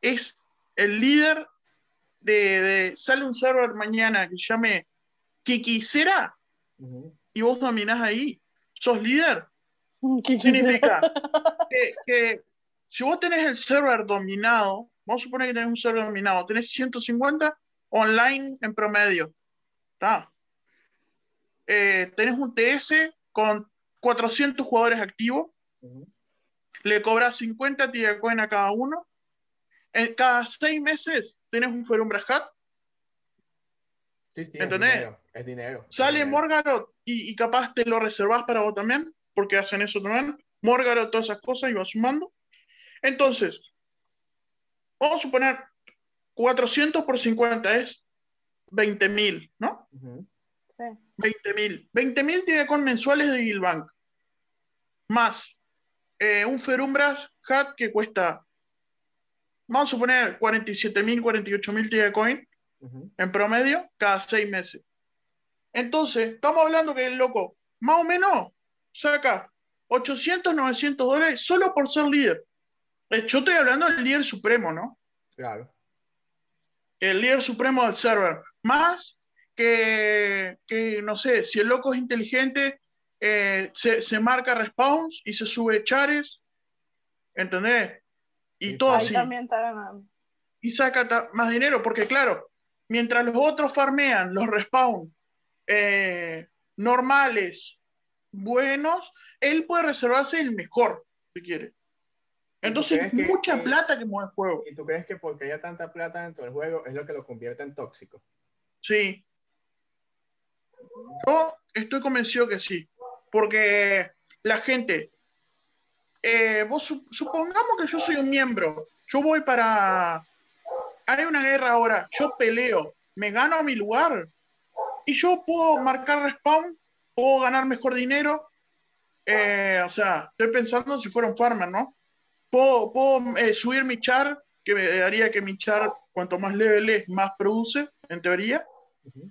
es el líder de, de- sale un server mañana que se llame Kiki Será Ujú. y vos dominás ahí, sos líder, ¿Qué Significa (laughs) que, que si vos tenés el server dominado, vamos a suponer que tenés un server dominado, tenés 150 online en promedio. ¿Está? Eh, tenés un TS con 400 jugadores activos, Ujú. le cobras 50 Tigacoin a cada uno. En cada seis meses tenés un Sí, sí, ¿Entendés? Es dinero. Es dinero. es sale dinero. Morgarot y, y capaz te lo reservás para vos también, porque hacen eso también. Morgarot, todas esas cosas y vas sumando. Entonces, vamos a suponer 400 por 50 es 20 mil, ¿no? Ujú. Sí. 20 mil. 20 mil tiene con mensuales de Guildbank. Más eh, un Ferumbras Hat que cuesta, vamos a suponer 47 mil, 48 mil Tigacoin Ujú. en promedio cada seis meses. Entonces, estamos hablando que el loco, más o menos, saca 800, 900 dólares solo por ser líder. Eh, Yo estoy hablando del líder supremo, ¿no? Claro. el líder supremo del server. Más que, que, no sé, si el loco es inteligente, eh, se, se marca respawns y se sube chares, ¿entendés? Y Sí, todo Ahí así. también está ganando. Y saca más dinero, porque claro, mientras los otros farmean los respawns eh, normales, buenos, él puede reservarse el mejor, si quiere. Entonces, mucha que- plata que mueve el juego. ¿Y tú crees que porque haya tanta plata dentro del juego es lo que lo convierte en tóxico? Sí. Yo estoy convencido que sí. Porque la gente. Eh, vos su- supongamos que yo soy un miembro. Yo voy para. Hay una guerra ahora. Yo peleo. Me gano mi lugar. Y yo puedo marcar respawn. Puedo ganar mejor dinero. eh, o sea, estoy pensando si fuera un farmer, ¿no? Puedo, puedo eh, subir mi char. Que me haría que mi char, cuanto más level es, más produce, en teoría. Ujú.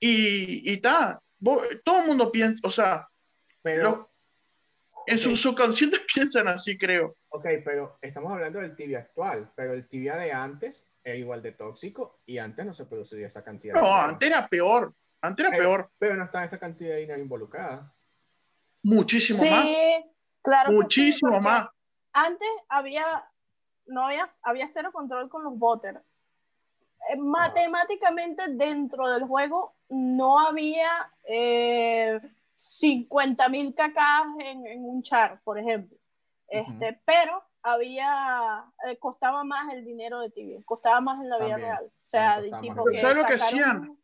Y, y ta, vos- todo el mundo piensa, o sea, Pero, lo- en Ok. sus subconscientes (laughs) piensan así, creo. ok, pero estamos hablando del tibia actual, pero el tibia de antes era igual de tóxico y antes no se producía esa cantidad. de No, antes era peor, antes era Pero- peor, Pero no está esa cantidad de dinero involucrada. muchísimo Sí, más, claro. que sí, muchísimo porque más. Antes había, no había, había cero control con los voters. Eh, Matemáticamente dentro del juego no había eh, 50 mil cacas en, en un char, por ejemplo. Este, Pero había, eh, costaba más el dinero de tibia, costaba más en la vida También, real. O sea, costaba tipo que ¿Sabes lo que hacían? Un,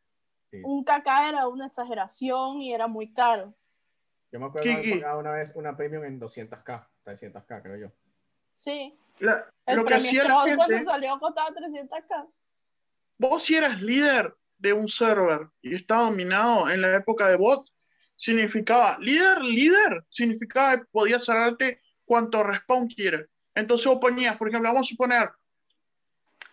Sí. un caca era una exageración y era muy caro. Yo me acuerdo haber pagado una vez una premium en 200k, 300k, creo yo. Sí. La- El lo que hacía la Stroll cuando gente, salió costaba 300k. vos si eras líder de un server y estaba dominado en la época de bot, significaba, líder, líder, significaba que podías cerrarte cuanto respawn quieras. Entonces vos ponías, por ejemplo, vamos a suponer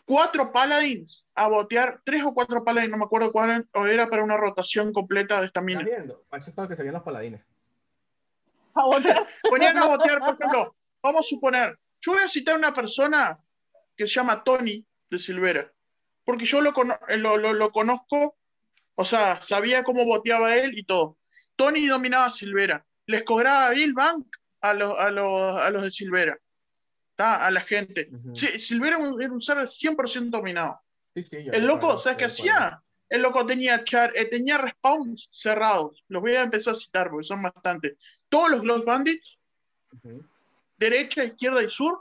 cuatro paladins a botear, tres o cuatro paladins, no me acuerdo cuál era para una rotación completa de esta ¿Estás mina. viendo? Eso es para que salían los paladines. A. (laughs) Ponían a botear, por ejemplo, vamos a suponer, yo voy a citar a una persona que se llama Tony de Silvera, porque yo lo, cono- eh, lo, lo- lo conozco, o sea, sabía cómo boteaba él y todo. Tony dominaba a Silvera, les cobraba Bill Bank a, los- a, los, a los de Silvera, ¿tá? a la gente. Sí, Silvera era un, server 100% dominado. Sí, sí, yo El loco, ¿sabes qué hacía? El loco tenía, char- eh, tenía respawns cerrados. Los voy a empezar a citar porque son bastantes. Todos los Gloss Bandits derecha, izquierda y sur.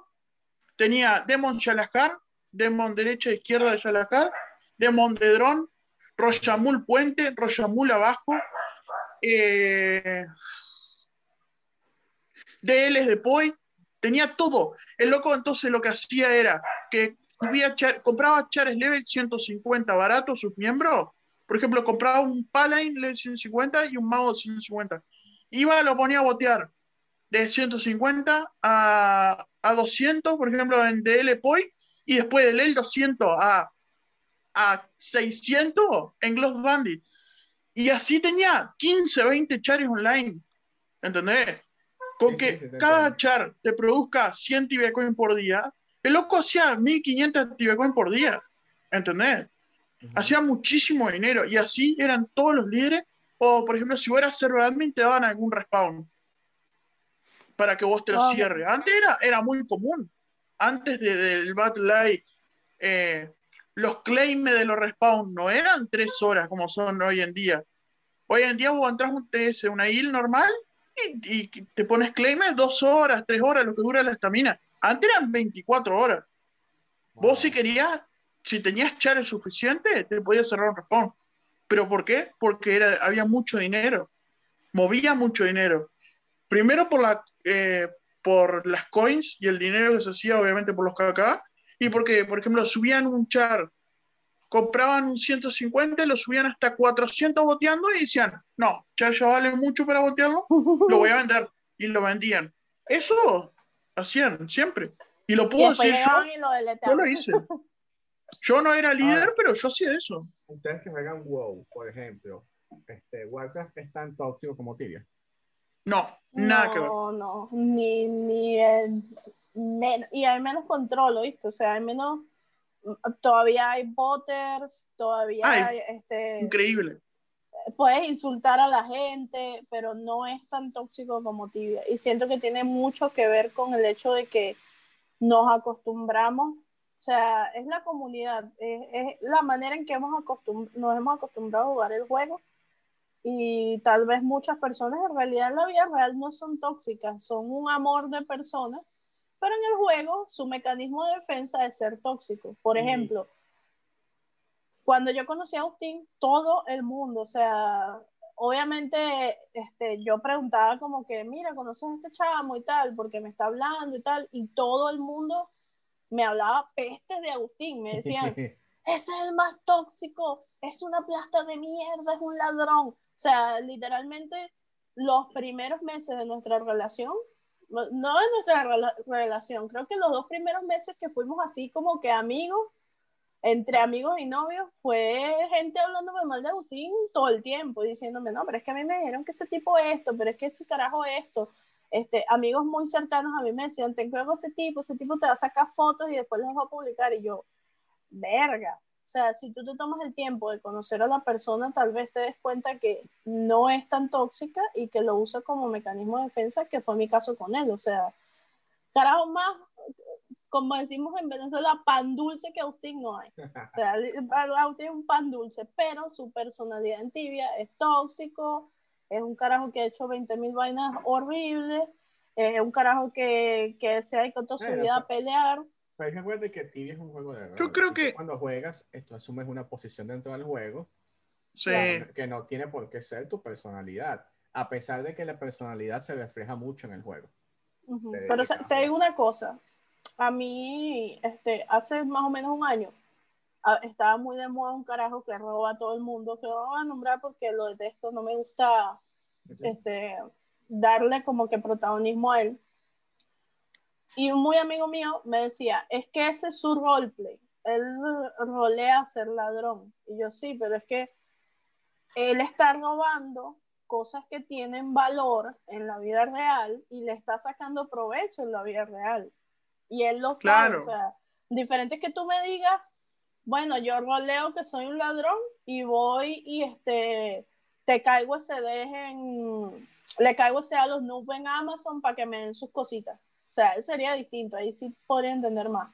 Tenía Demon Shalahar, Demon derecha, izquierda de Shalahar, Demon de Dron, Roshamul Puente, Roshamul abajo, eh, DLs de Poi, tenía todo. El loco entonces lo que hacía era que subía char- compraba chares level 150 baratos sus miembros. Por ejemplo, compraba un Paladin level 150 y un Mago de 150. Iba, lo ponía a botear de 150 a, a 200, por ejemplo, en DL Poi, y después del L 200 a, a 600 en Gloss Bandit. Y así tenía 15, 20 chares online. ¿Entendés? Con Sí, que sí, cada char te produzca 100 Tibecoin por día, el loco hacía 1500 Tibecoin por día. ¿Entendés? Hacía muchísimo dinero. Y así eran todos los líderes. O, por ejemplo, si fueras server admin, te daban algún respawn. para que vos te lo Ah. cierres. Antes era, era muy común. Antes de- del Battle Light, eh, los claims de los respawn no eran tres horas como son hoy en día. Hoy en día vos entras un TS, una IL normal, y, y te pones claims dos horas, tres horas, lo que dura la estamina. Antes eran 24 horas. Vos si querías, si tenías chares suficiente, te podías cerrar un respawn. ¿Pero por qué? Porque era, había mucho dinero. Movía mucho dinero. Primero por, la, eh, por las coins y el dinero que se hacía, obviamente, por los KK. Y porque, por ejemplo, subían un char, compraban un 150, lo subían hasta 400 boteando y decían, no, char ya vale mucho para botearlo, lo voy a vender. Y lo vendían. Eso hacían siempre. Y lo Y puedo después decir yo, y lo yo lo hice. Yo no era líder, Ahora. pero yo hacía eso. Ustedes que juegan WoW, por ejemplo, este, Warcraft es tan tóxico como Tibia. No, nada que ver. No, no, ni, ni el men- y hay menos control, ¿viste? O sea, hay menos, todavía hay botters, todavía Ay, hay, este, Increíble. puedes insultar a la gente, pero no es tan tóxico como tibia. Y siento que tiene mucho que ver con el hecho de que nos acostumbramos, o sea, es la comunidad, es, es la manera en que hemos acostum- nos hemos acostumbrado a jugar el juego. Y tal vez muchas personas en realidad en la vida real no son tóxicas, son un amor de personas, pero en el juego su mecanismo de defensa es ser tóxico. Por Mm. ejemplo, cuando yo conocí a Agustín, todo el mundo, o sea, obviamente este, yo preguntaba como que, mira, ¿conoces a este chamo y tal? Porque me está hablando y tal, y todo el mundo me hablaba pestes de Agustín, me decían, (laughs) ese es el más tóxico, es una plasta de mierda, es un ladrón. O sea, literalmente los primeros meses de nuestra relación, no de nuestra rela- relación, creo que los dos primeros meses que fuimos así como que amigos, entre amigos y novios, fue gente hablándome mal de Agustín todo el tiempo, diciéndome, no, pero es que a mí me dijeron que ese tipo es esto, pero es que este carajo es esto. Este, amigos muy cercanos a mí me decían, ten cuidado con ese tipo, ese tipo te va a sacar fotos y después las va a publicar. Y yo, verga. O sea, si tú te tomas el tiempo de conocer a la persona, tal vez te des cuenta que no es tan tóxica y que lo usa como mecanismo de defensa, que fue mi caso con él. O sea, carajo más, como decimos en Venezuela, pan dulce que Agustín no hay. O sea, Agustín es un pan dulce, pero su personalidad en tibia es tóxico, es un carajo que ha hecho 20 mil vainas horribles, es un carajo que, que se ha dedicado toda su vida a pelear. Pero hay que acuérdate que Tibia es un juego de rol. Yo creo que- Cuando juegas, esto asumes una posición dentro del juego Sí. que no tiene por qué ser tu personalidad, a pesar de que la personalidad se refleja mucho en el juego. Pero o sea, dedicas te a- digo una cosa, a mí, este, hace más o menos un año, a- estaba muy de moda un carajo que roba a todo el mundo, que no voy a nombrar porque lo detesto, no me gusta este, darle como que protagonismo a él. Y un muy amigo mío me decía, es que ese es su roleplay, él rolea ser ladrón. Y yo sí, pero es que él está robando cosas que tienen valor en la vida real y le está sacando provecho en la vida real. Y él lo sabe, Claro. o sea, diferente es que tú me digas, bueno, yo roleo que soy un ladrón y voy y este te caigo ese en le caigo ese a los noobs en Amazon para que me den sus cositas. O sea, eso sería distinto, ahí sí podría entender más.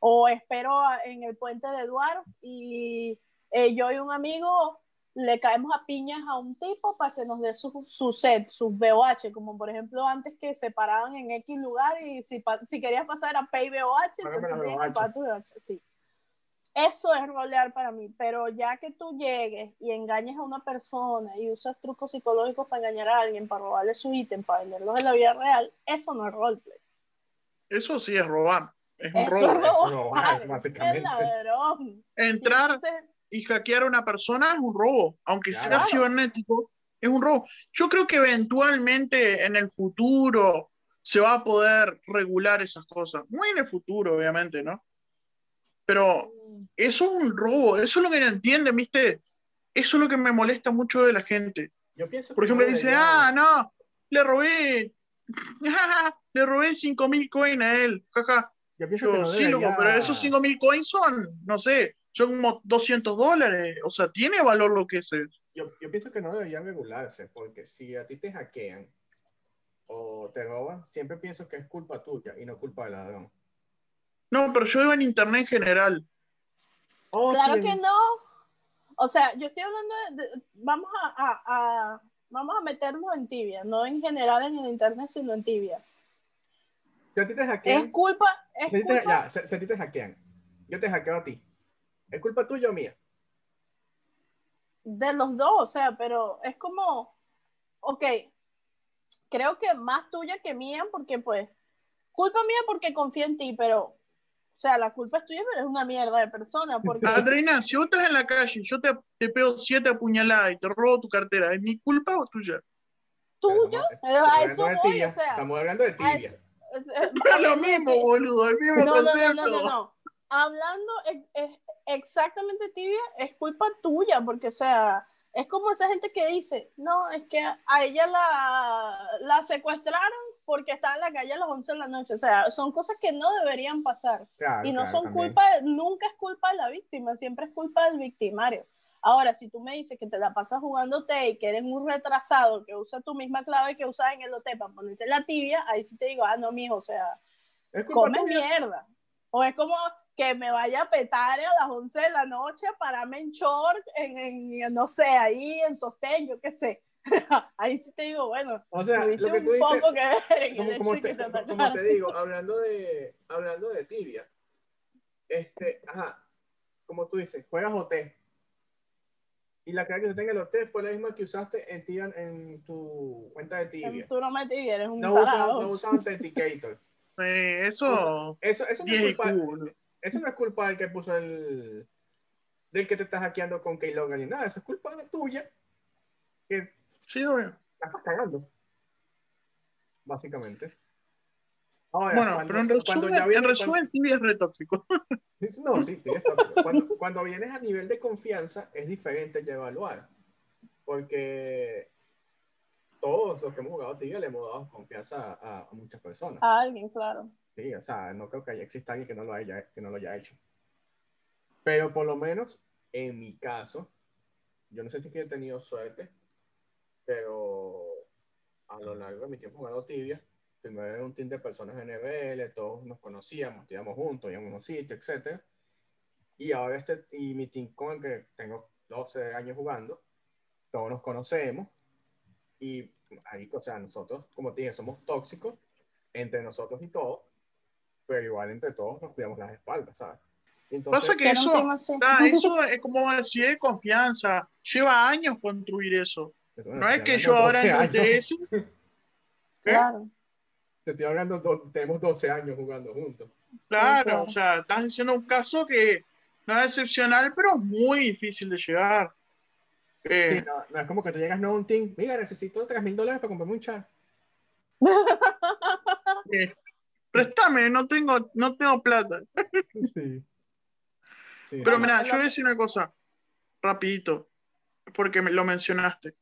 O espero a- en el puente de Eduardo y eh, yo y un amigo le caemos a piñas a un tipo para que nos dé su, su set, sus BOH, como por ejemplo antes que se paraban en X lugar y si, si querías pasar a Pay BOH, entonces sí. Eso es rolear para mí, pero ya que tú llegues y engañes a una persona y usas trucos psicológicos para engañar a alguien, para robarle su ítem, para venderlos en la vida real, eso no es roleplay. Eso sí es robar. Es un Eso robo. es robar, robar, es básicamente. ladrón. Entrar Entonces, y hackear a una persona es un robo. Aunque sea Claro. cibernético, es un robo. Yo creo que eventualmente en el futuro se va a poder regular esas cosas. Muy en el futuro, obviamente, ¿no? Pero eso es un robo. Eso es lo que no entienden, ¿viste? Eso es lo que me molesta mucho de la gente. Yo pienso Por ejemplo, dice, ah, no, le robé, (laughs) (laughs) le robé 5 mil coins a él, jaja. yo que no sí, loco, debería- pero esos 5 mil coins son, no sé, son como 200 dólares. O sea, tiene valor lo que es. eso. yo, yo pienso que no debería regularse, porque si a ti te hackean o te roban, siempre pienso que es culpa tuya y no culpa del ladrón. No, pero yo digo en internet en general. Oh, Claro sí, que no. O sea, yo estoy hablando de, de- vamos a, a- a- vamos a meternos en tibia, no en general en el internet, sino en tibia. Si a ti te Es culpa, es si a ti te- culpa, ya, si- si a ti te hackean, yo te hackeo a ti. ¿Es culpa tuya o mía? de los dos, o sea, pero es como, ok, creo que más tuya que mía, porque pues, culpa mía porque confío en ti, pero, o sea, la culpa es tuya, pero es una mierda de persona, porque Adriana, si vos estás en la calle, yo te, te pego siete apuñaladas y te robo tu cartera, ¿es mi culpa o tuya? tuya, Estamos- a eso hablando de voy, tibia, o sea, Estamos hablando de a tibia. eso- (laughs) Es lo mismo, boludo, el mismo No, no, no, no, no, no. Hablando exactamente tibia, es culpa tuya, porque, o sea, es como esa gente que dice, no, es que a ella la, la secuestraron porque estaba en la calle a las 11 de la noche. O sea, son cosas que no deberían pasar. Claro, Y no claro, son también. culpa, nunca es culpa de la víctima, siempre es culpa del victimario. Ahora, si tú me dices que te la pasas jugando y que eres un retrasado que usa tu misma clave que usas en el hotel para ponerse la tibia, ahí sí te digo, ah, no, mijo, o sea, Es culpa come tuya. mierda. O es como que me vaya a petar a las 11 de la noche, pararme en short, en, en, no sé, ahí en sostén, yo qué sé. (laughs) ahí sí te digo, bueno, O sea, lo que tú un dices, poco que ver en como, el como te, que te como- como te digo, hablando de, hablando de tibia, este, ajá, como tú dices, juegas OT. Y la clave que usted tenga el OT fue la misma que usaste en, tibia, en tu cuenta de tibia. Tú no me tibia, eres un No usan, no usan Authenticator. (laughs) Eh, eso, Eso, eso, no 10 es culpa, eso no es culpa del que puso el. del que te estás hackeando con Keylogger ni nada. Eso es culpa tuya que Sí, obvio. estás cagando. Básicamente. Ahora, Bueno, cuando- pero en cuando resumen, ya viene- en resumen, Tibia es re tóxico. No, sí, tienes tóxico. Cuando, (laughs) cuando vienes a nivel de confianza es diferente ya evaluar. Porque todos los que hemos jugado Tibia le hemos dado confianza a, a muchas personas. A alguien, claro. Sí, o sea, no creo que haya, exista alguien que no, lo haya, que no lo haya hecho. Pero por lo menos, en mi caso, yo no sé si es que he tenido suerte, pero a lo largo de mi tiempo jugando tibia, primero era un team de personas en NBL, todos nos conocíamos, estudiamos juntos, íbamos a un sitio, etc. Y ahora este, y mi team con el que tengo 12 años jugando, todos nos conocemos, y ahí, o sea, nosotros, como te dije, somos tóxicos entre nosotros y todos, pero igual entre todos nos cuidamos las espaldas, ¿sabes? Entonces, Pasa que eso, así. ah, eso es como decir de confianza. Lleva años construir eso. No es que yo de ahora 12 en. UTS, ¿qué? Claro. Te estoy hablando, do- tenemos 12 años jugando juntos. Claro, o sea, estás diciendo un caso que no es excepcional, pero es muy difícil de llegar. Eh, Sí, no, no es como que tú llegas no a un team, mira, necesito 3 mil dólares para comprarme un chat. (laughs) eh, préstame, no tengo, no tengo plata. Sí. Sí. Pero mira, yo voy a decir una cosa, rapidito, porque me lo mencionaste.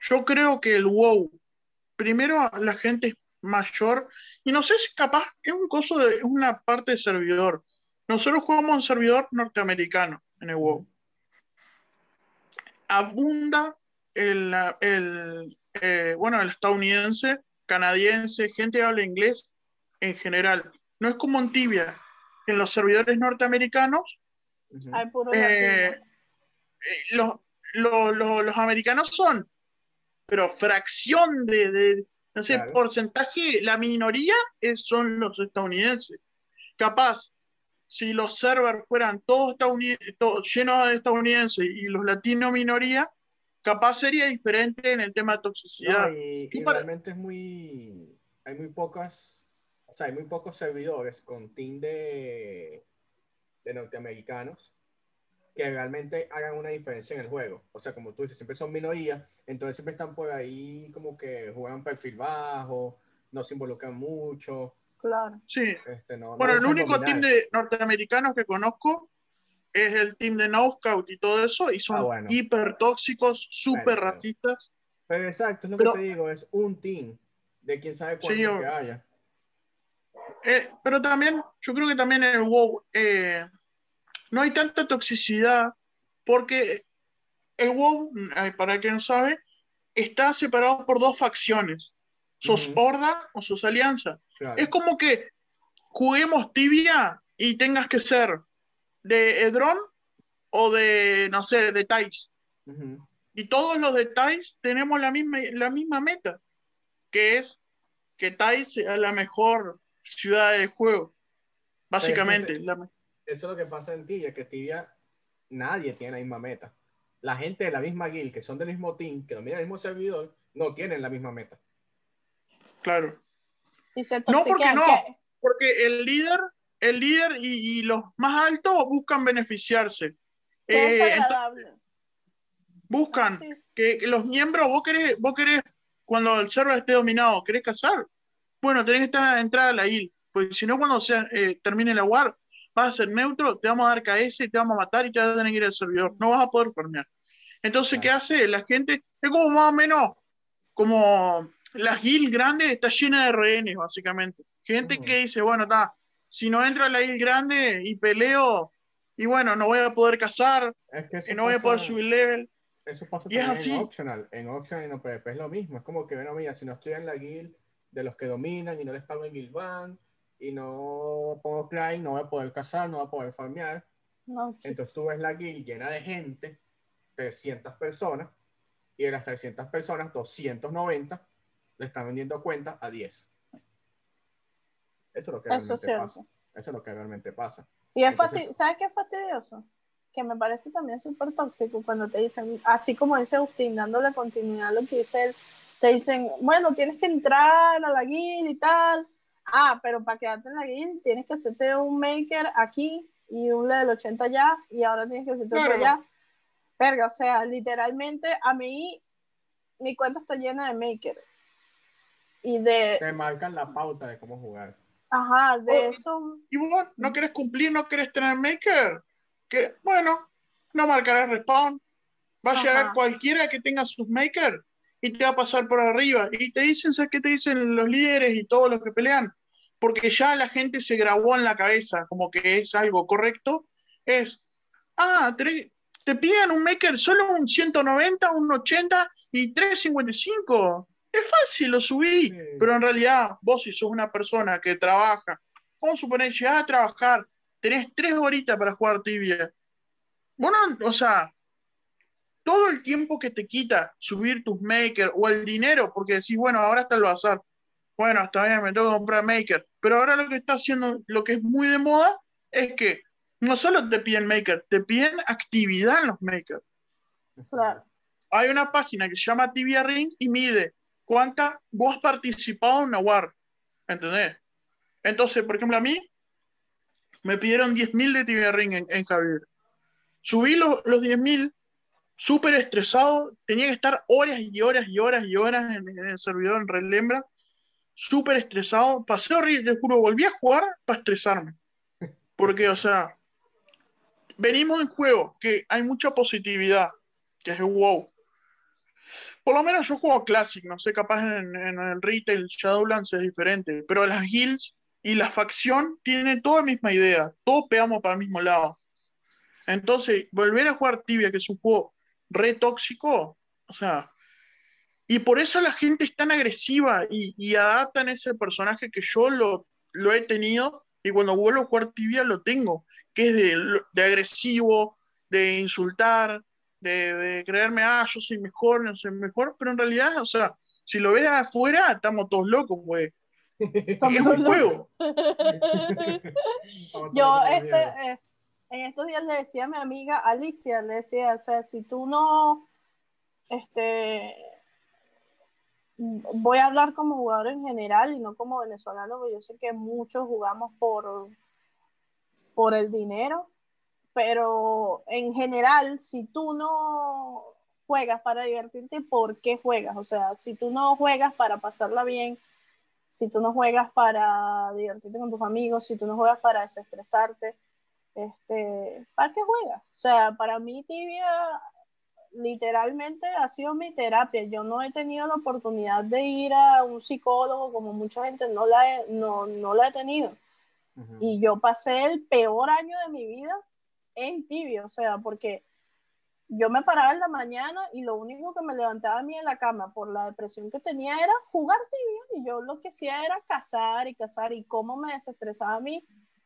Yo creo que el WoW, primero la gente es mayor, y no sé si capaz es un coso de es una parte de servidor. Nosotros jugamos un servidor norteamericano en el WoW. Abunda el, el, eh, bueno, el estadounidense, canadiense, gente que habla inglés en general. No es como en Tibia, en los servidores norteamericanos eh, eh, los, los, los- los americanos son, pero fracción de, de sé, Claro. porcentaje, la minoría es- son los estadounidenses. Capaz, si los servers fueran todos, todos llenos de estadounidenses y los latinos minoría, capaz sería diferente en el tema de toxicidad. No, y, realmente es muy. Hay muy pocas. O sea, hay muy pocos servidores con team de, de norteamericanos que realmente hagan una diferencia en el juego. O sea, como tú dices, siempre son minorías, entonces siempre están por ahí como que juegan perfil bajo, no se involucran mucho. Claro. Sí. Este, no, no Bueno, el único team de norteamericanos que conozco es el team de No Scout y todo eso, y son Ah, bueno. hiper tóxicos, súper Bueno, racistas. Pero exacto, es lo Pero- que te digo, es un team de quién sabe cuánto Sí, que haya. Eh, pero también, yo creo que también en el WoW eh, no hay tanta toxicidad porque el WoW, para el que no sabe, está separado por dos facciones. sos Ujú. horda o sos alianza. Claro. Es como que juguemos tibia y tengas que ser de Edron o de, no sé, de Tais. Y todos los de Tais tenemos la misma, la misma meta, que es que Tais sea la mejor ciudad de juego. Básicamente. la- Eso es lo que pasa en Tibia, que Tibia nadie tiene la misma meta. La gente de la misma guild, que son del mismo team, que dominan el mismo servidor, no tienen la misma meta. claro. No, porque no. que- Porque el líder, el líder y, y los más altos buscan beneficiarse. es Eh, buscan Sí. que, que los miembros, vos querés, vos querés, cuando el server esté dominado, ¿querés cazar? Bueno, tenés que estar a la entrada a la guild, porque si no, cuando se, eh, termine la war, vas a ser neutro, te vamos a dar KS, te vamos a matar y te vas a tener que ir al servidor. No vas a poder farmear. Entonces, ¿qué hace? La gente, es como más o menos, como la guild grande está llena de rehenes, básicamente. Gente que dice, bueno, está, si no entro a la guild grande y peleo, y bueno, no voy a poder cazar, Es que y no voy a poder subir level. Eso pasa Y es también así. en Optional. En Optional y en OPP es lo mismo. Es como que, bueno, mira, si no estoy en la guild de los que dominan y no les pago en guild ban y no pongo client, no voy a poder cazar, no voy a poder farmear. No, sí. Entonces tú ves la guild llena de gente, 300 personas, y de las 300 personas, 290 le están vendiendo cuentas a 10. Eso es lo que Eso realmente pasa. Eso es lo que realmente pasa. Y es Entonces- ¿sabes qué es fastidioso? Que me parece también súper tóxico cuando te dicen, así como dice Agustín, dándole continuidad a lo que dice él, te dicen, bueno, tienes que entrar a la guild y tal. Ah, pero para quedarte en la guild tienes que hacerte un maker aquí y un level 80 allá y ahora tienes que hacerte otro allá. Verga, o sea, literalmente a mí mi cuenta está llena de maker. Y de, Te marcan la pauta de cómo jugar. ajá, de Oh, eso, Y vos no querés cumplir, no querés tener maker. Que, bueno, no marcarás respawn. Va a llegar cualquiera que tenga sus maker y te va a pasar por arriba. Y te dicen, ¿sabes qué te dicen los líderes y todos los que pelean? Porque ya la gente se grabó en la cabeza como que es algo correcto. Es, ah, tenés- te piden un maker solo un 190, un 80 y 355. Es fácil, lo subí. Sí. Pero en realidad, vos si sos una persona que trabaja, vamos a suponer, llegás a trabajar, tenés tres horitas para jugar tibia. Bueno, o sea, todo el tiempo que te quita subir tus maker o el dinero, porque decís, bueno, ahora está el bazar. Bueno, está bien, me tengo que comprar maker. Pero ahora lo que está haciendo, lo que es muy de moda, es que no solo te piden maker, te piden actividad en los makers claro. hay una página que se llama Tibia Ring y mide cuánta vos has participado en una WAR. ¿Entendés? Entonces, por ejemplo, a mí me pidieron 10.000 de Tibia Ring en, en Javier. Subí los, los 10.000 súper estresado. Tenía que estar horas y horas y horas y horas en, el servidor en Relembra. Súper estresado. Pasé horrible, te juro. Volví a jugar para estresarme. Porque, o sea, venimos en juego que hay mucha positividad. Que es wow. Por lo menos yo juego Classic, no sé, capaz en, en el retail Shadowlands es diferente, pero las guilds y la facción tienen toda la misma idea, todos pegamos para el mismo lado. Entonces, volver a jugar Tibia, que es un juego re tóxico, o sea, y por eso la gente es tan agresiva y, y adaptan ese personaje que yo lo, lo he tenido y cuando vuelvo a jugar Tibia lo tengo, que es de, de agresivo, de insultar, de, de, creerme, ah, yo soy mejor, no soy mejor, pero en realidad, o sea, si lo ves de afuera, estamos todos locos, pues. Estamos (laughs) es un juego. (laughs) (laughs) Yo este, eh, en estos días le decía a mi amiga Alicia, le decía, o sea, si tú no, este, voy a hablar como jugador en general y no como venezolano, porque yo sé que muchos jugamos por, por el dinero, pero en general, si tú no juegas para divertirte, ¿por qué juegas? O sea, si tú no juegas para pasarla bien, si tú no juegas para divertirte con tus amigos, si tú no juegas para desestresarte, este, ¿para qué juegas? O sea, para mí tibia literalmente ha sido mi terapia. Yo no he tenido la oportunidad de ir a un psicólogo como mucha gente no la he, no, no la he tenido. Uh -huh. Y yo pasé el peor año de mi vida en tibia, o sea, porque yo me paraba en la mañana y lo único que me levantaba a mí en la cama por la depresión que tenía era jugar tibia y yo lo que hacía era cazar y cazar y cómo me desestresaba a mí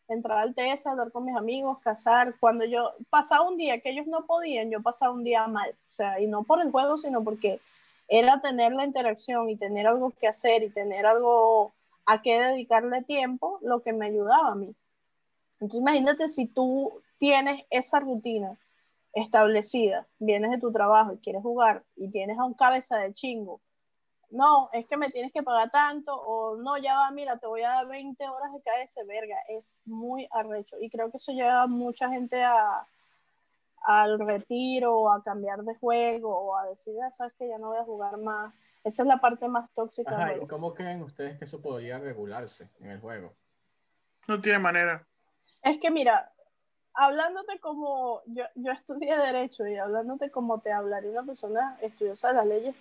entrar al TS, hablar con mis amigos, cazar. Cuando yo pasaba un día que ellos no podían, yo pasaba un día mal. O sea, y no por el juego, sino porque era tener la interacción y tener algo que hacer y tener algo a qué dedicarle tiempo, lo que me ayudaba a mí. Entonces imagínate si tú tienes esa rutina establecida, vienes de tu trabajo y quieres jugar y tienes a un cabeza de chingo, no, es que me tienes que pagar tanto, o no, ya va, mira, te voy a dar 20 horas de KS, verga, es muy arrecho. Y creo que eso lleva a mucha gente a, al retiro, a cambiar de juego, o a decir, ah, sabes que ya no voy a jugar más. Esa es la parte más tóxica. ¿Y cómo creen ustedes que eso podría regularse en el juego? No tiene manera. Es que mira, hablándote como yo, yo estudié Derecho y hablándote como te hablaría una persona estudiosa de las leyes,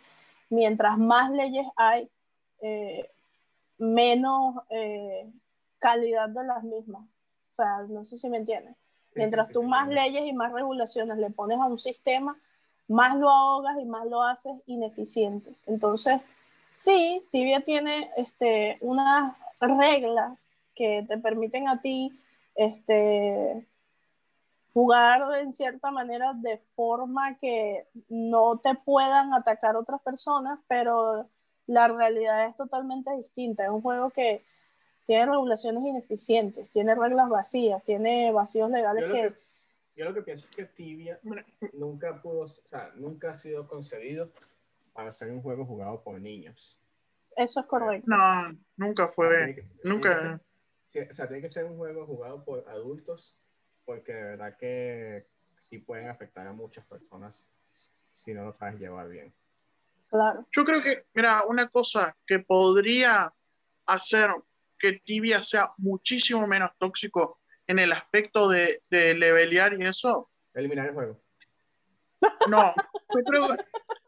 mientras más leyes hay, eh, menos eh, calidad de las mismas. O sea, no sé si me entiendes. Mientras tú más leyes y más regulaciones le pones a un sistema, más lo ahogas y más lo haces ineficiente. Entonces, sí, Tibia tiene este, unas reglas que te permiten a ti este, jugar en cierta manera de forma que no te puedan atacar otras personas, pero la realidad es totalmente distinta. Es un juego que tiene regulaciones ineficientes, tiene reglas vacías, tiene vacíos legales que, Yo lo que pienso es que Tibia nunca pudo, o sea, nunca ha sido concebido para ser un juego jugado por niños. Eso es correcto. No, nunca fue. nunca. o sea, tiene que ser un juego jugado por adultos porque de verdad que sí pueden afectar a muchas personas si no lo sabes llevar bien. Claro. Yo creo que, mira, una cosa que podría hacer que Tibia sea muchísimo menos tóxico en el aspecto de, de levelear y eso. Eliminar el juego. No, yo creo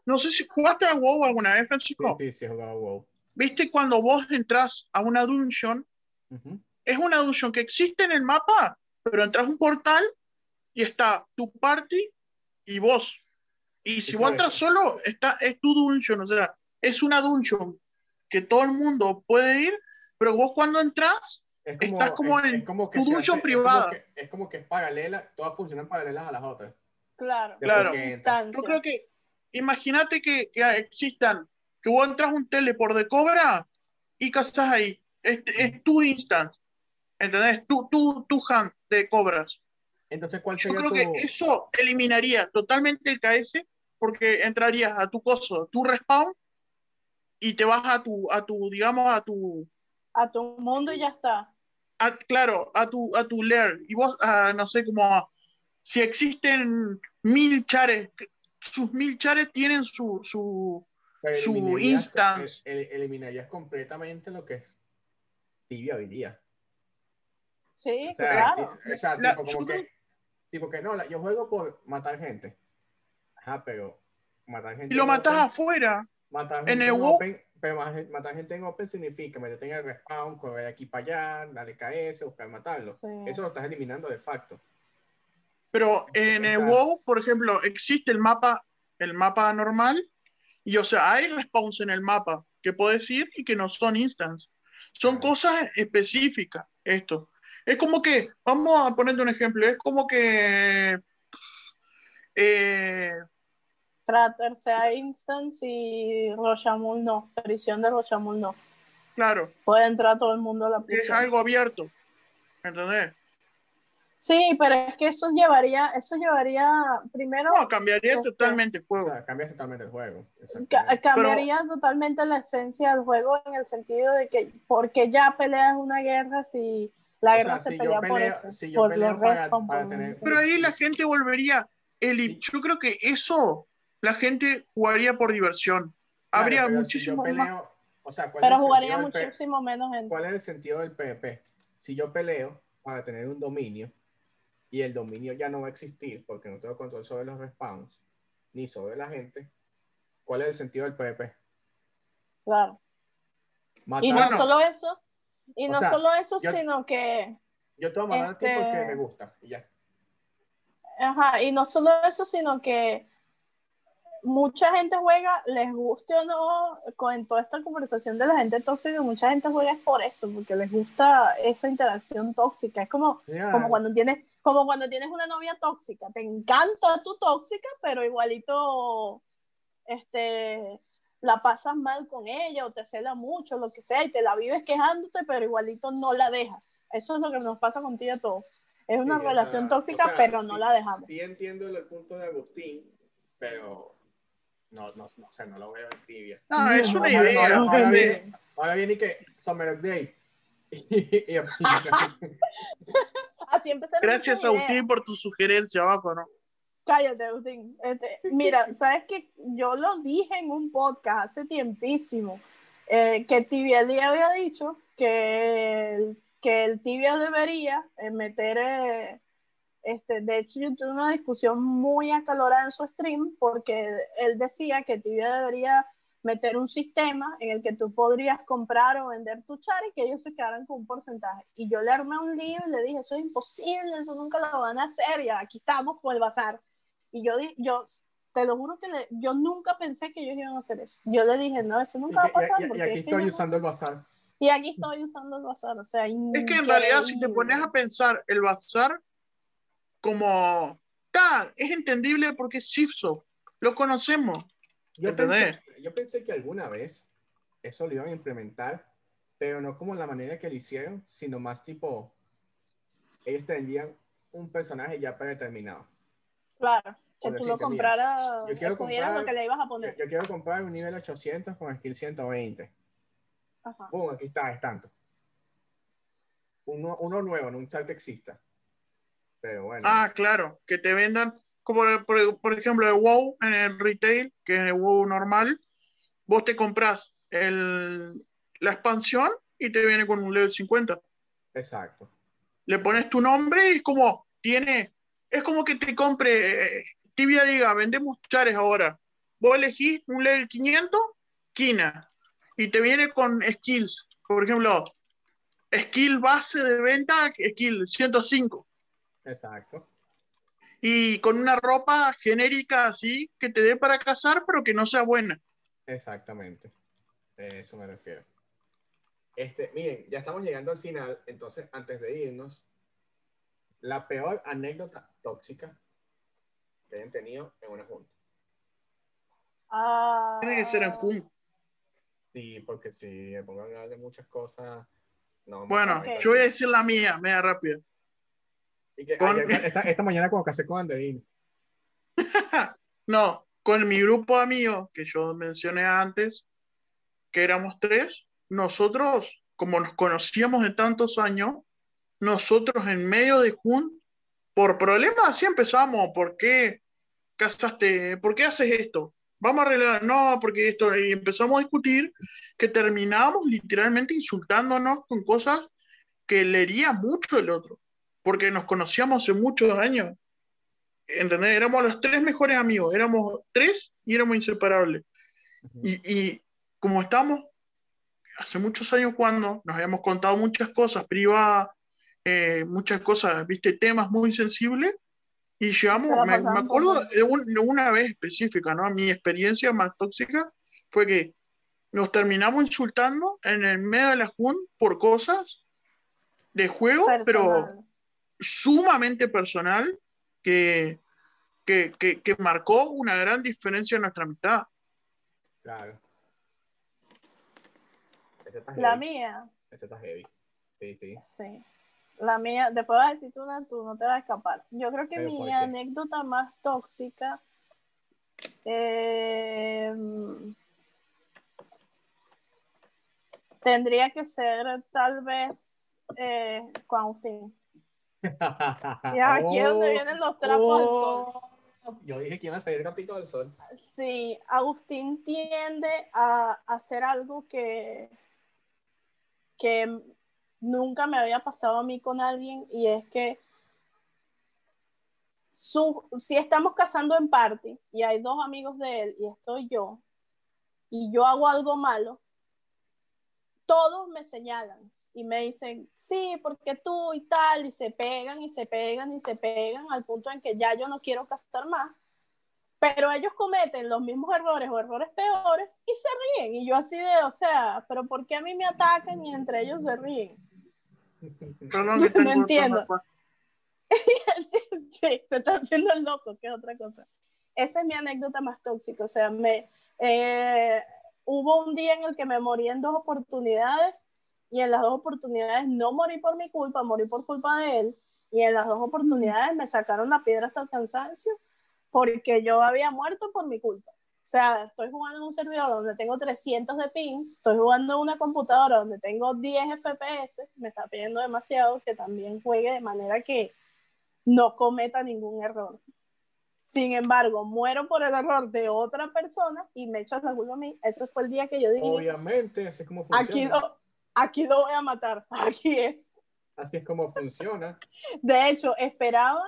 no sé si jugaste a WoW alguna vez, Francisco. Sí, sí, he jugado a WoW. ¿Viste cuando vos entras a una dungeon? Es una dungeon que existe en el mapa, pero entras un portal y está tu party y vos. Y si vos entras solo, está, es tu dungeon, o sea, es una dungeon que todo el mundo puede ir, pero vos cuando entras, estás como en tu dungeon privada. Es como, que, es paralela, todas funcionan paralelas a las otras. Claro, claro. Yo creo que, imagínate que, que, existan, que vos entras un teleport de cobra y casas ahí. Es, es tu instance. ¿Entendés? Tu, tu, tu hand de cobras. Entonces, ¿cuál Yo creo que eso eliminaría totalmente el KS porque entrarías a tu coso, tu respawn y te vas a tu, a tu, digamos, a tu... A tu mundo y ya está. claro, a tu, a tu lair. Y vos, no sé, cómo si existen mil chares, sus mil chares tienen su, su, su instance. eliminarías completamente lo que es tibia hoy día. Sí, claro. tipo, como que, tipo que no, yo juego por matar gente. Ajá, pero matar gente. Y lo matas afuera. Matar gente en el open, pero matar gente en open significa meterte en el respawn, correr aquí para allá, darle KS, buscar matarlo. Eso lo estás eliminando de facto. Pero en el WoW, por ejemplo, existe el mapa, el mapa normal, y o sea, hay respawns en el mapa que puedes ir y que no son instants. Son cosas específicas, esto. Es como que, vamos a ponerte un ejemplo, es como que... Eh, sea Instance y Rochamul no, prisión de Rochamul no. Claro. Puede entrar todo el mundo a la prisión. Es algo abierto, ¿entendés? Sí, pero es que eso llevaría, eso llevaría primero. No, cambiaría este, totalmente el juego. O sea, cambia totalmente el juego. cambiaría totalmente la esencia del juego en el sentido de que, porque ya peleas una guerra si la guerra se pelea por eso. por los Pero ahí la gente volvería. El, yo creo que eso la gente jugaría por diversión. Habría muchísimo más. pero jugaría muchísimo menos gente. ¿Cuál es el sentido del PvP? Si yo peleo para tener un dominio y el dominio ya no va a existir porque no tengo control sobre los respawns ni sobre la gente, ¿cuál es el sentido del PvP? Claro. Y no solo eso, y no solo eso, sino que... Yo te voy a porque este me gusta y ya. Ajá, y no solo eso, sino que mucha gente juega, les guste o no, con toda esta conversación de la gente tóxica, mucha gente juega es por eso, porque les gusta esa interacción tóxica. Es como, Yeah. como cuando tienes, como cuando tienes una novia tóxica, te encanta tu tóxica, pero igualito este la pasas mal con ella o te cela mucho, lo que sea, y te la vives quejándote, pero igualito no la dejas. Eso es lo que nos pasa contigo a todos. Es una Sí, o relación sea, tóxica, o sea, pero no la dejamos. Sí entiendo el punto de Agustín, pero no, no, no, o sea, no lo veo en tibia. No, es una idea. Ahora no. viene, ahora viene que Summer Day. (laughs) (laughs) Así empezaron Gracias. Agustín, por tu sugerencia abajo, ¿no? Cállate, Agustín. Este, mira, (laughs) sabes que yo lo dije en un podcast hace tiempísimo, eh, que Tibia le había dicho que el, que el Tibia debería eh, meter, eh, este, de hecho yo tuve una discusión muy acalorada en su stream, porque él decía que Tibia debería meter un sistema en el que tú podrías comprar o vender tu char y que ellos se quedaran con un porcentaje. Y yo le armé un lío y le dije, eso es imposible, eso nunca lo van a hacer, y aquí estamos con el bazar. Y yo, di- yo te lo juro que le- yo nunca pensé que ellos iban a hacer eso. Yo le dije, no, eso y- nunca va a y- pasar. y- y porque aquí es que estoy yo- usando el bazar. y aquí estoy usando el bazar, o sea, Es que en realidad, si te pones a pensar, el bazar, como. Ta, es entendible porque es Sifso. Lo conocemos. Yo pensé, yo pensé que alguna vez eso lo iban a implementar, pero no como la manera que lo hicieron, sino más tipo, ellos tendrían un personaje ya predeterminado. Claro, que tú lo compraras, yo quiero comprar- lo que le ibas a Yo, poner. yo quiero comprar un nivel 800 con skill 120. Ajá. Boom, aquí está, es tanto. Uno, uno nuevo, no un chat exista. Pero bueno. Ah, claro, que te vendan, como por, por- por ejemplo el WoW en el retail, que es el WoW normal, vos te compras el, la expansión y te viene con un level 50. Exacto. Le pones tu nombre y es como, tiene, es como que te compre, eh, Tibia diga, vendemos chares ahora. Vos elegís un level 500, Kina, y te viene con skills. Por ejemplo, skill base de venta, skill 105. Exacto. y con una ropa genérica así que te dé para cazar, pero que no sea buena. Exactamente. Eso me refiero. Este, miren, ya estamos llegando al final, entonces antes de irnos, la peor anécdota tóxica que hayan tenido en una junta. Ah, Tiene que ser en junio. Sí, porque si me pongo a hablar de muchas cosas, no. Bueno, Ok. yo voy a decir la mía, media rápida. Y que- con- ayer- esta, esta mañana como casé con Anderín. (laughs) No, con mi grupo de amigos que yo mencioné antes, que éramos tres, nosotros, como nos conocíamos de tantos años, nosotros en medio de Jun, por problemas así empezamos, ¿por qué casaste? ¿Por qué haces esto? Vamos a arreglar, no, porque esto, y empezamos a discutir que terminábamos literalmente insultándonos con cosas que le hería mucho el otro, porque nos conocíamos hace muchos años. ¿Entendés? Éramos los tres mejores amigos, éramos tres y éramos inseparables. Y, y como estamos hace muchos años jugando, nos habíamos contado muchas cosas privadas, eh, muchas cosas, viste, temas muy sensibles, y la me, me acuerdo de, un- de una vez específica, ¿no? Mi experiencia más tóxica fue que nos terminamos insultando en el medio de la jun por cosas de juego, pero sumamente personal que, que, que, que marcó una gran diferencia en nuestra amistad. Claro. Este está La heavy. mía, Este está heavy. Sí, sí. sí. La mía, después vas a decir tú una, tú no te vas a escapar. Yo creo que ¿Pero por mi anécdota más tóxica eh, tendría que ser tal vez eh, con Agustín. (laughs) Y aquí es donde Oh, vienen los trapos al sol. oh. Yo dije que iba a salir Capito del Sol. Sí, Agustín tiende a hacer algo que, que nunca me había pasado a mí con alguien y es que si estamos cazando en party y hay dos amigos de él y estoy yo y yo hago algo malo, todos me señalan y me dicen, sí, porque tú y tal, y se pegan y se pegan y se pegan al punto en que ya yo no quiero cazar más pero ellos cometen los mismos errores o errores peores y se ríen. Y yo así de, o sea, pero ¿por qué a mí me atacan y entre ellos se ríen? No (laughs) entiendo. otra- (laughs) sí, sí, se está haciendo loco, que es otra cosa. Esa es mi anécdota más tóxica. O sea, me, eh, hubo un día en el que me morí en dos oportunidades y en las dos oportunidades no morí por mi culpa, morí por culpa de él. Y en las dos oportunidades me sacaron la piedra hasta el cansancio porque yo había muerto por mi culpa. O sea, estoy jugando en un servidor donde tengo 300 de ping, estoy jugando en una computadora donde tengo 10 FPS, me está pidiendo demasiado que también juegue de manera que no cometa ningún error. Sin embargo, muero por el error de otra persona y me echas la culpa a mí. Ese fue el día que yo dije, Obviamente, así es como funciona. aquí lo, aquí lo voy a matar, (laughs) aquí es. Así es como funciona. De hecho, esperaba,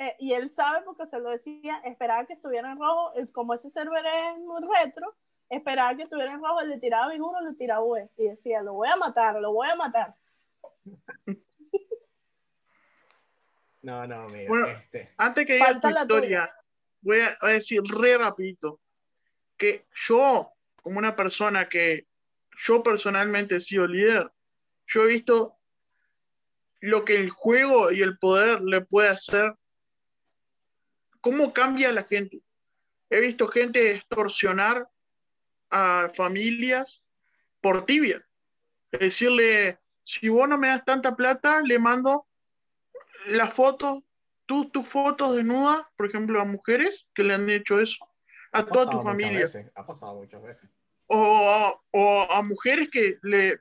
eh, y él sabe porque se lo decía, esperaba que estuviera en rojo, eh, como ese server es muy retro, esperaba que estuviera en rojo, le tiraba B1, le tiraba V, y decía, lo voy a matar, lo voy a matar. (laughs) No, no, mira, Bueno, este. Antes que diga tu historia, voy a, voy a decir re rapidito que yo, como una persona que yo personalmente he sido líder, yo he visto lo que el juego y el poder le puede hacer, cómo cambia la gente. He visto gente extorsionar a familias por tibia. Decirle, si vos no me das tanta plata, le mando las fotos, tú, tus fotos desnudas, por ejemplo, a mujeres que le han hecho eso, a Ha toda tu familia, veces, Ha pasado muchas veces. o, o a mujeres que le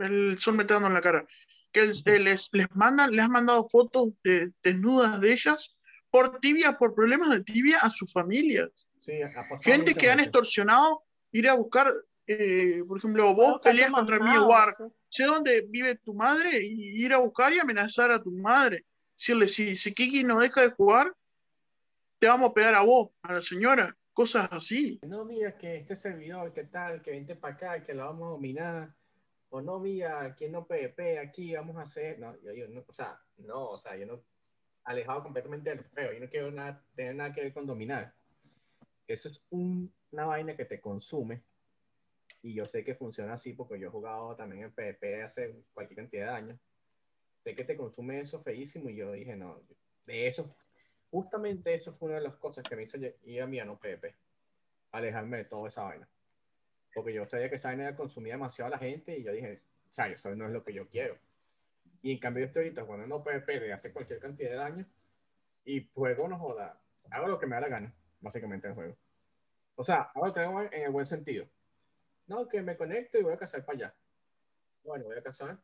el sol metiendo en la cara, que eh, les, les mandan, les han mandado fotos de- desnudas de ellas por tibia, por problemas de tibia a sus familias. Sí, Gente que han extorsionado, ir a buscar, eh, por ejemplo, vos peleas contra War, sí. sé dónde vive tu madre y ir a buscar y amenazar a tu madre. Decirle, si, si Kiki no deja de jugar, te vamos a pegar a vos, a la señora. Cosas así. No, mira, que este servidor, que tal, que vente para acá, que lo vamos a dominar. O no, mira, ¿quién no PvP aquí? Vamos a hacer. No, yo, yo no, o sea, no, o sea, yo no. Alejado completamente del juego. Yo no quiero nada, tener nada que ver con dominar. Eso es un- una vaina que te consume. Y yo sé que funciona así porque yo he jugado también en PvP hace cualquier cantidad de años. Sé que te consume eso feísimo y yo dije, no, de eso, justamente eso fue una de las cosas que me hizo ir a a no PvP alejarme de toda esa vaina. Porque yo sabía que esa vaina consumía demasiado a la gente y yo dije, o sea, eso no es lo que yo quiero. Y en cambio yo estoy ahorita jugando en OPP de hace cualquier cantidad de daño y juego no joda, hago lo que me da la gana, básicamente en el juego. O sea, hago lo que hago en el buen sentido. No, que me conecto y voy a cazar para allá. Bueno, voy a cazar.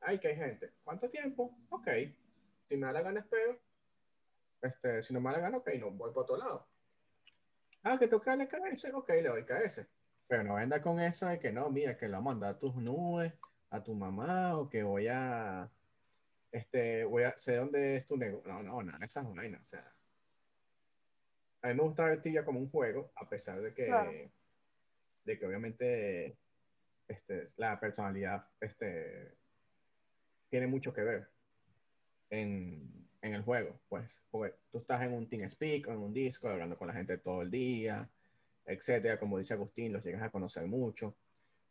Ay, que hay gente. ¿Cuánto tiempo? Ok. Si me da la gana, espero. Este, si no me da la gana, ok, no voy por otro lado. Ah, que toca darle KS, ok, le doy KS. Pero no venda con eso de que no, mira, que le vamos a tus nubes a tu mamá o que voy a, este, voy a, sé dónde es tu negocio. No, no, nada, esa es una vaina, o sea. A mí me gusta ver Tibia como un juego, a pesar de que, Claro. de que obviamente, este, la personalidad, este, tiene mucho que ver en, en el juego, pues, porque tú estás en un TeamSpeak en un disco hablando con la gente todo el día, etcétera, como dice Agustín, los llegas a conocer mucho,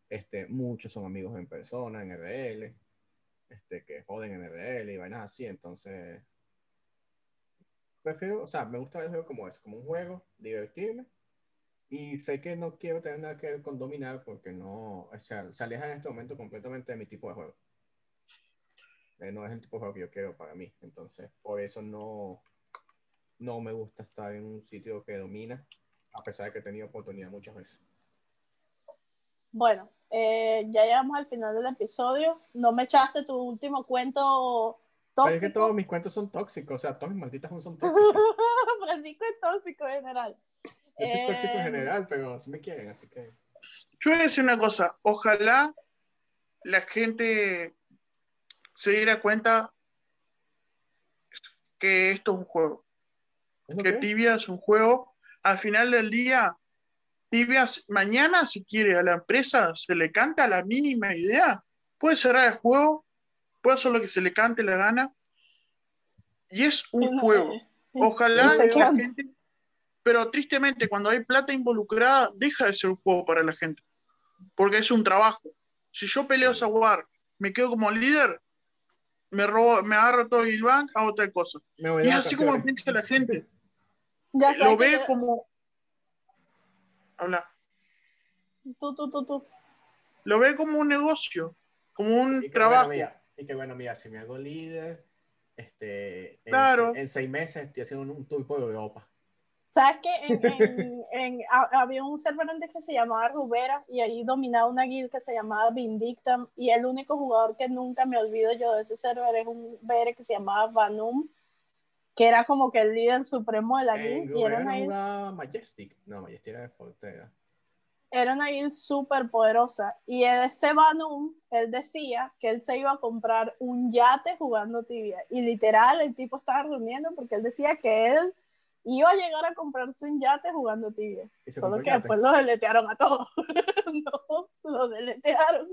este, muchos son amigos en persona, en RL, este, que joden en RL y vainas así, entonces, prefiero, o sea, me gusta ver el juego como es, como un juego, divertirme, y sé que no quiero tener nada que ver con dominar porque no, o sea, se aleja en este momento completamente de mi tipo de juego. Eh, no es el tipo de juego que yo quiero para mí. Entonces, por eso no, no me gusta estar en un sitio que domina, a pesar de que he tenido oportunidad muchas veces. Bueno, eh, ya llegamos al final del episodio. No me echaste tu último cuento Pero es que tóxico. todos mis cuentos son tóxicos, o sea, todas mis malditas son tóxicas. (laughs) Francisco es tóxico en general. Yo soy tóxico en Eh, general, pero sí me quieren, así que. Yo voy a decir una cosa, ojalá la gente se diera cuenta que esto es un juego, ¿Es lo que? Tibia es un juego. Al final del día, Tibia, mañana si quiere a la empresa se le canta la mínima idea, puede cerrar el juego, puede hacer lo que se le cante la gana, y es un juego. Ojalá la gente pero tristemente cuando hay plata involucrada, deja de ser un juego para la gente, porque es un trabajo. Si yo peleo esa war, me quedo como líder, me robo, me agarro todo el bank, hago tal cosa. Y es así como piensa la gente. Ya Lo ve como. Habla. Tú, tú, tú, tú. Lo ve como un negocio, como un Y trabajo. Bueno, mira, y que bueno, mira, si me hago líder, este, en, Claro. se- en seis meses estoy haciendo un, un tour por Europa. ¿Sabes qué? En, (laughs) en- en- ha- había un server antes que se llamaba Rubera y ahí dominaba una guild que se llamaba Vindictam y el único jugador que nunca me olvido yo de ese server es un BR que se llamaba Vanum, que era como que el líder supremo de la guild y era una guild, Majestic. No, Majestic era de Fortera. era una guild súper poderosa y ese Vanum, él decía que él se iba a comprar un yate jugando tibia y literal el tipo estaba reuniendo porque él decía que él iba a llegar a comprarse un yate jugando tibia. Solo que yate. después lo deletearon a todos. (laughs) no, lo deletearon.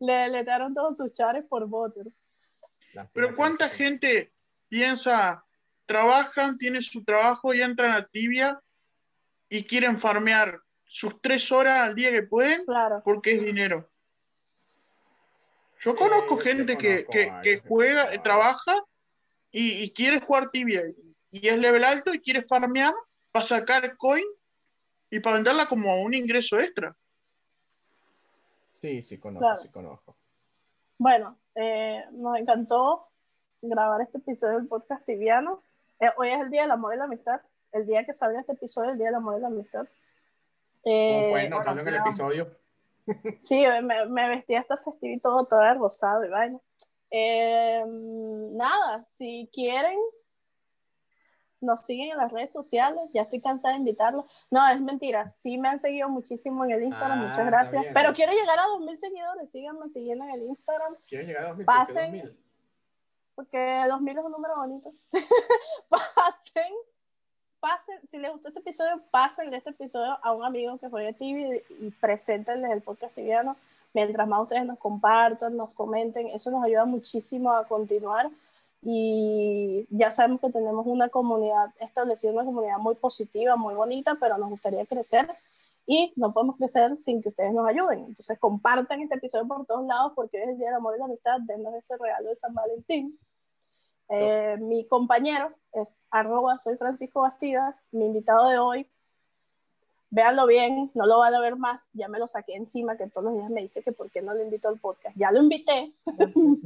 Le deletearon todos sus chares por voter. Lástima Pero ¿cuánta gente piensa, trabajan, tienen su trabajo y entran a tibia y quieren farmear sus tres horas al día que pueden Claro. porque es dinero? Yo conozco gente que, conozco que- varios, que yo juega, trabaja y, y quiere jugar tibia y es level alto y quiere farmear para sacar coin y para venderla como un ingreso extra. Sí, sí conozco, Claro. sí conozco. Bueno, eh, nos encantó grabar este episodio del podcast tibiano. Eh, hoy es el Día del Amor y la Amistad. El día que salga este episodio, el Día del Amor y la Amistad. Eh, pueden notar en el bueno, episodio, Sí, me, me vestí hasta festivo y todo, todo rosado y vaina. Eh, nada, si quieren, nos siguen en las redes sociales. Ya estoy cansada de invitarlos. No, es mentira. Sí me han seguido muchísimo en el Instagram. Ah, muchas está gracias. Pero quiero llegar a 2.000 seguidores. Síganme siguiendo en el Instagram. ¿quieres llegar a 2000? ¿Por qué Pasen. 2000? Porque 2.000 es un número bonito. (laughs) pasen, pasen. Si les gustó este episodio, pasen este episodio a un amigo que juegue TV y preséntenles el podcast tibiano. Mientras más ustedes nos compartan, nos comenten, eso nos ayuda muchísimo a continuar. Y ya sabemos que tenemos una comunidad establecida, una comunidad muy positiva, muy bonita, pero nos gustaría crecer y no podemos crecer sin que ustedes nos ayuden. Entonces compartan este episodio por todos lados porque hoy es el Día del Amor y la Amistad, denos ese regalo de San Valentín. Eh, mi compañero es arroba soy Francisco Bastida, mi invitado de hoy. Véanlo bien, no lo van a ver más, ya me lo saqué encima, que todos los días me dice que por qué no lo invito al podcast. Ya lo invité, (laughs) no,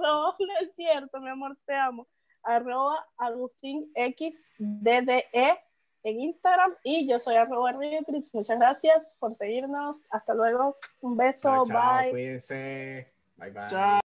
no es cierto, mi amor, te amo. Arroba Agustín XDDE en Instagram y yo soy arroba Rietrix. Muchas gracias por seguirnos. Hasta luego. Un beso. Chao, chao, bye. cuídense. Bye, bye. Chao.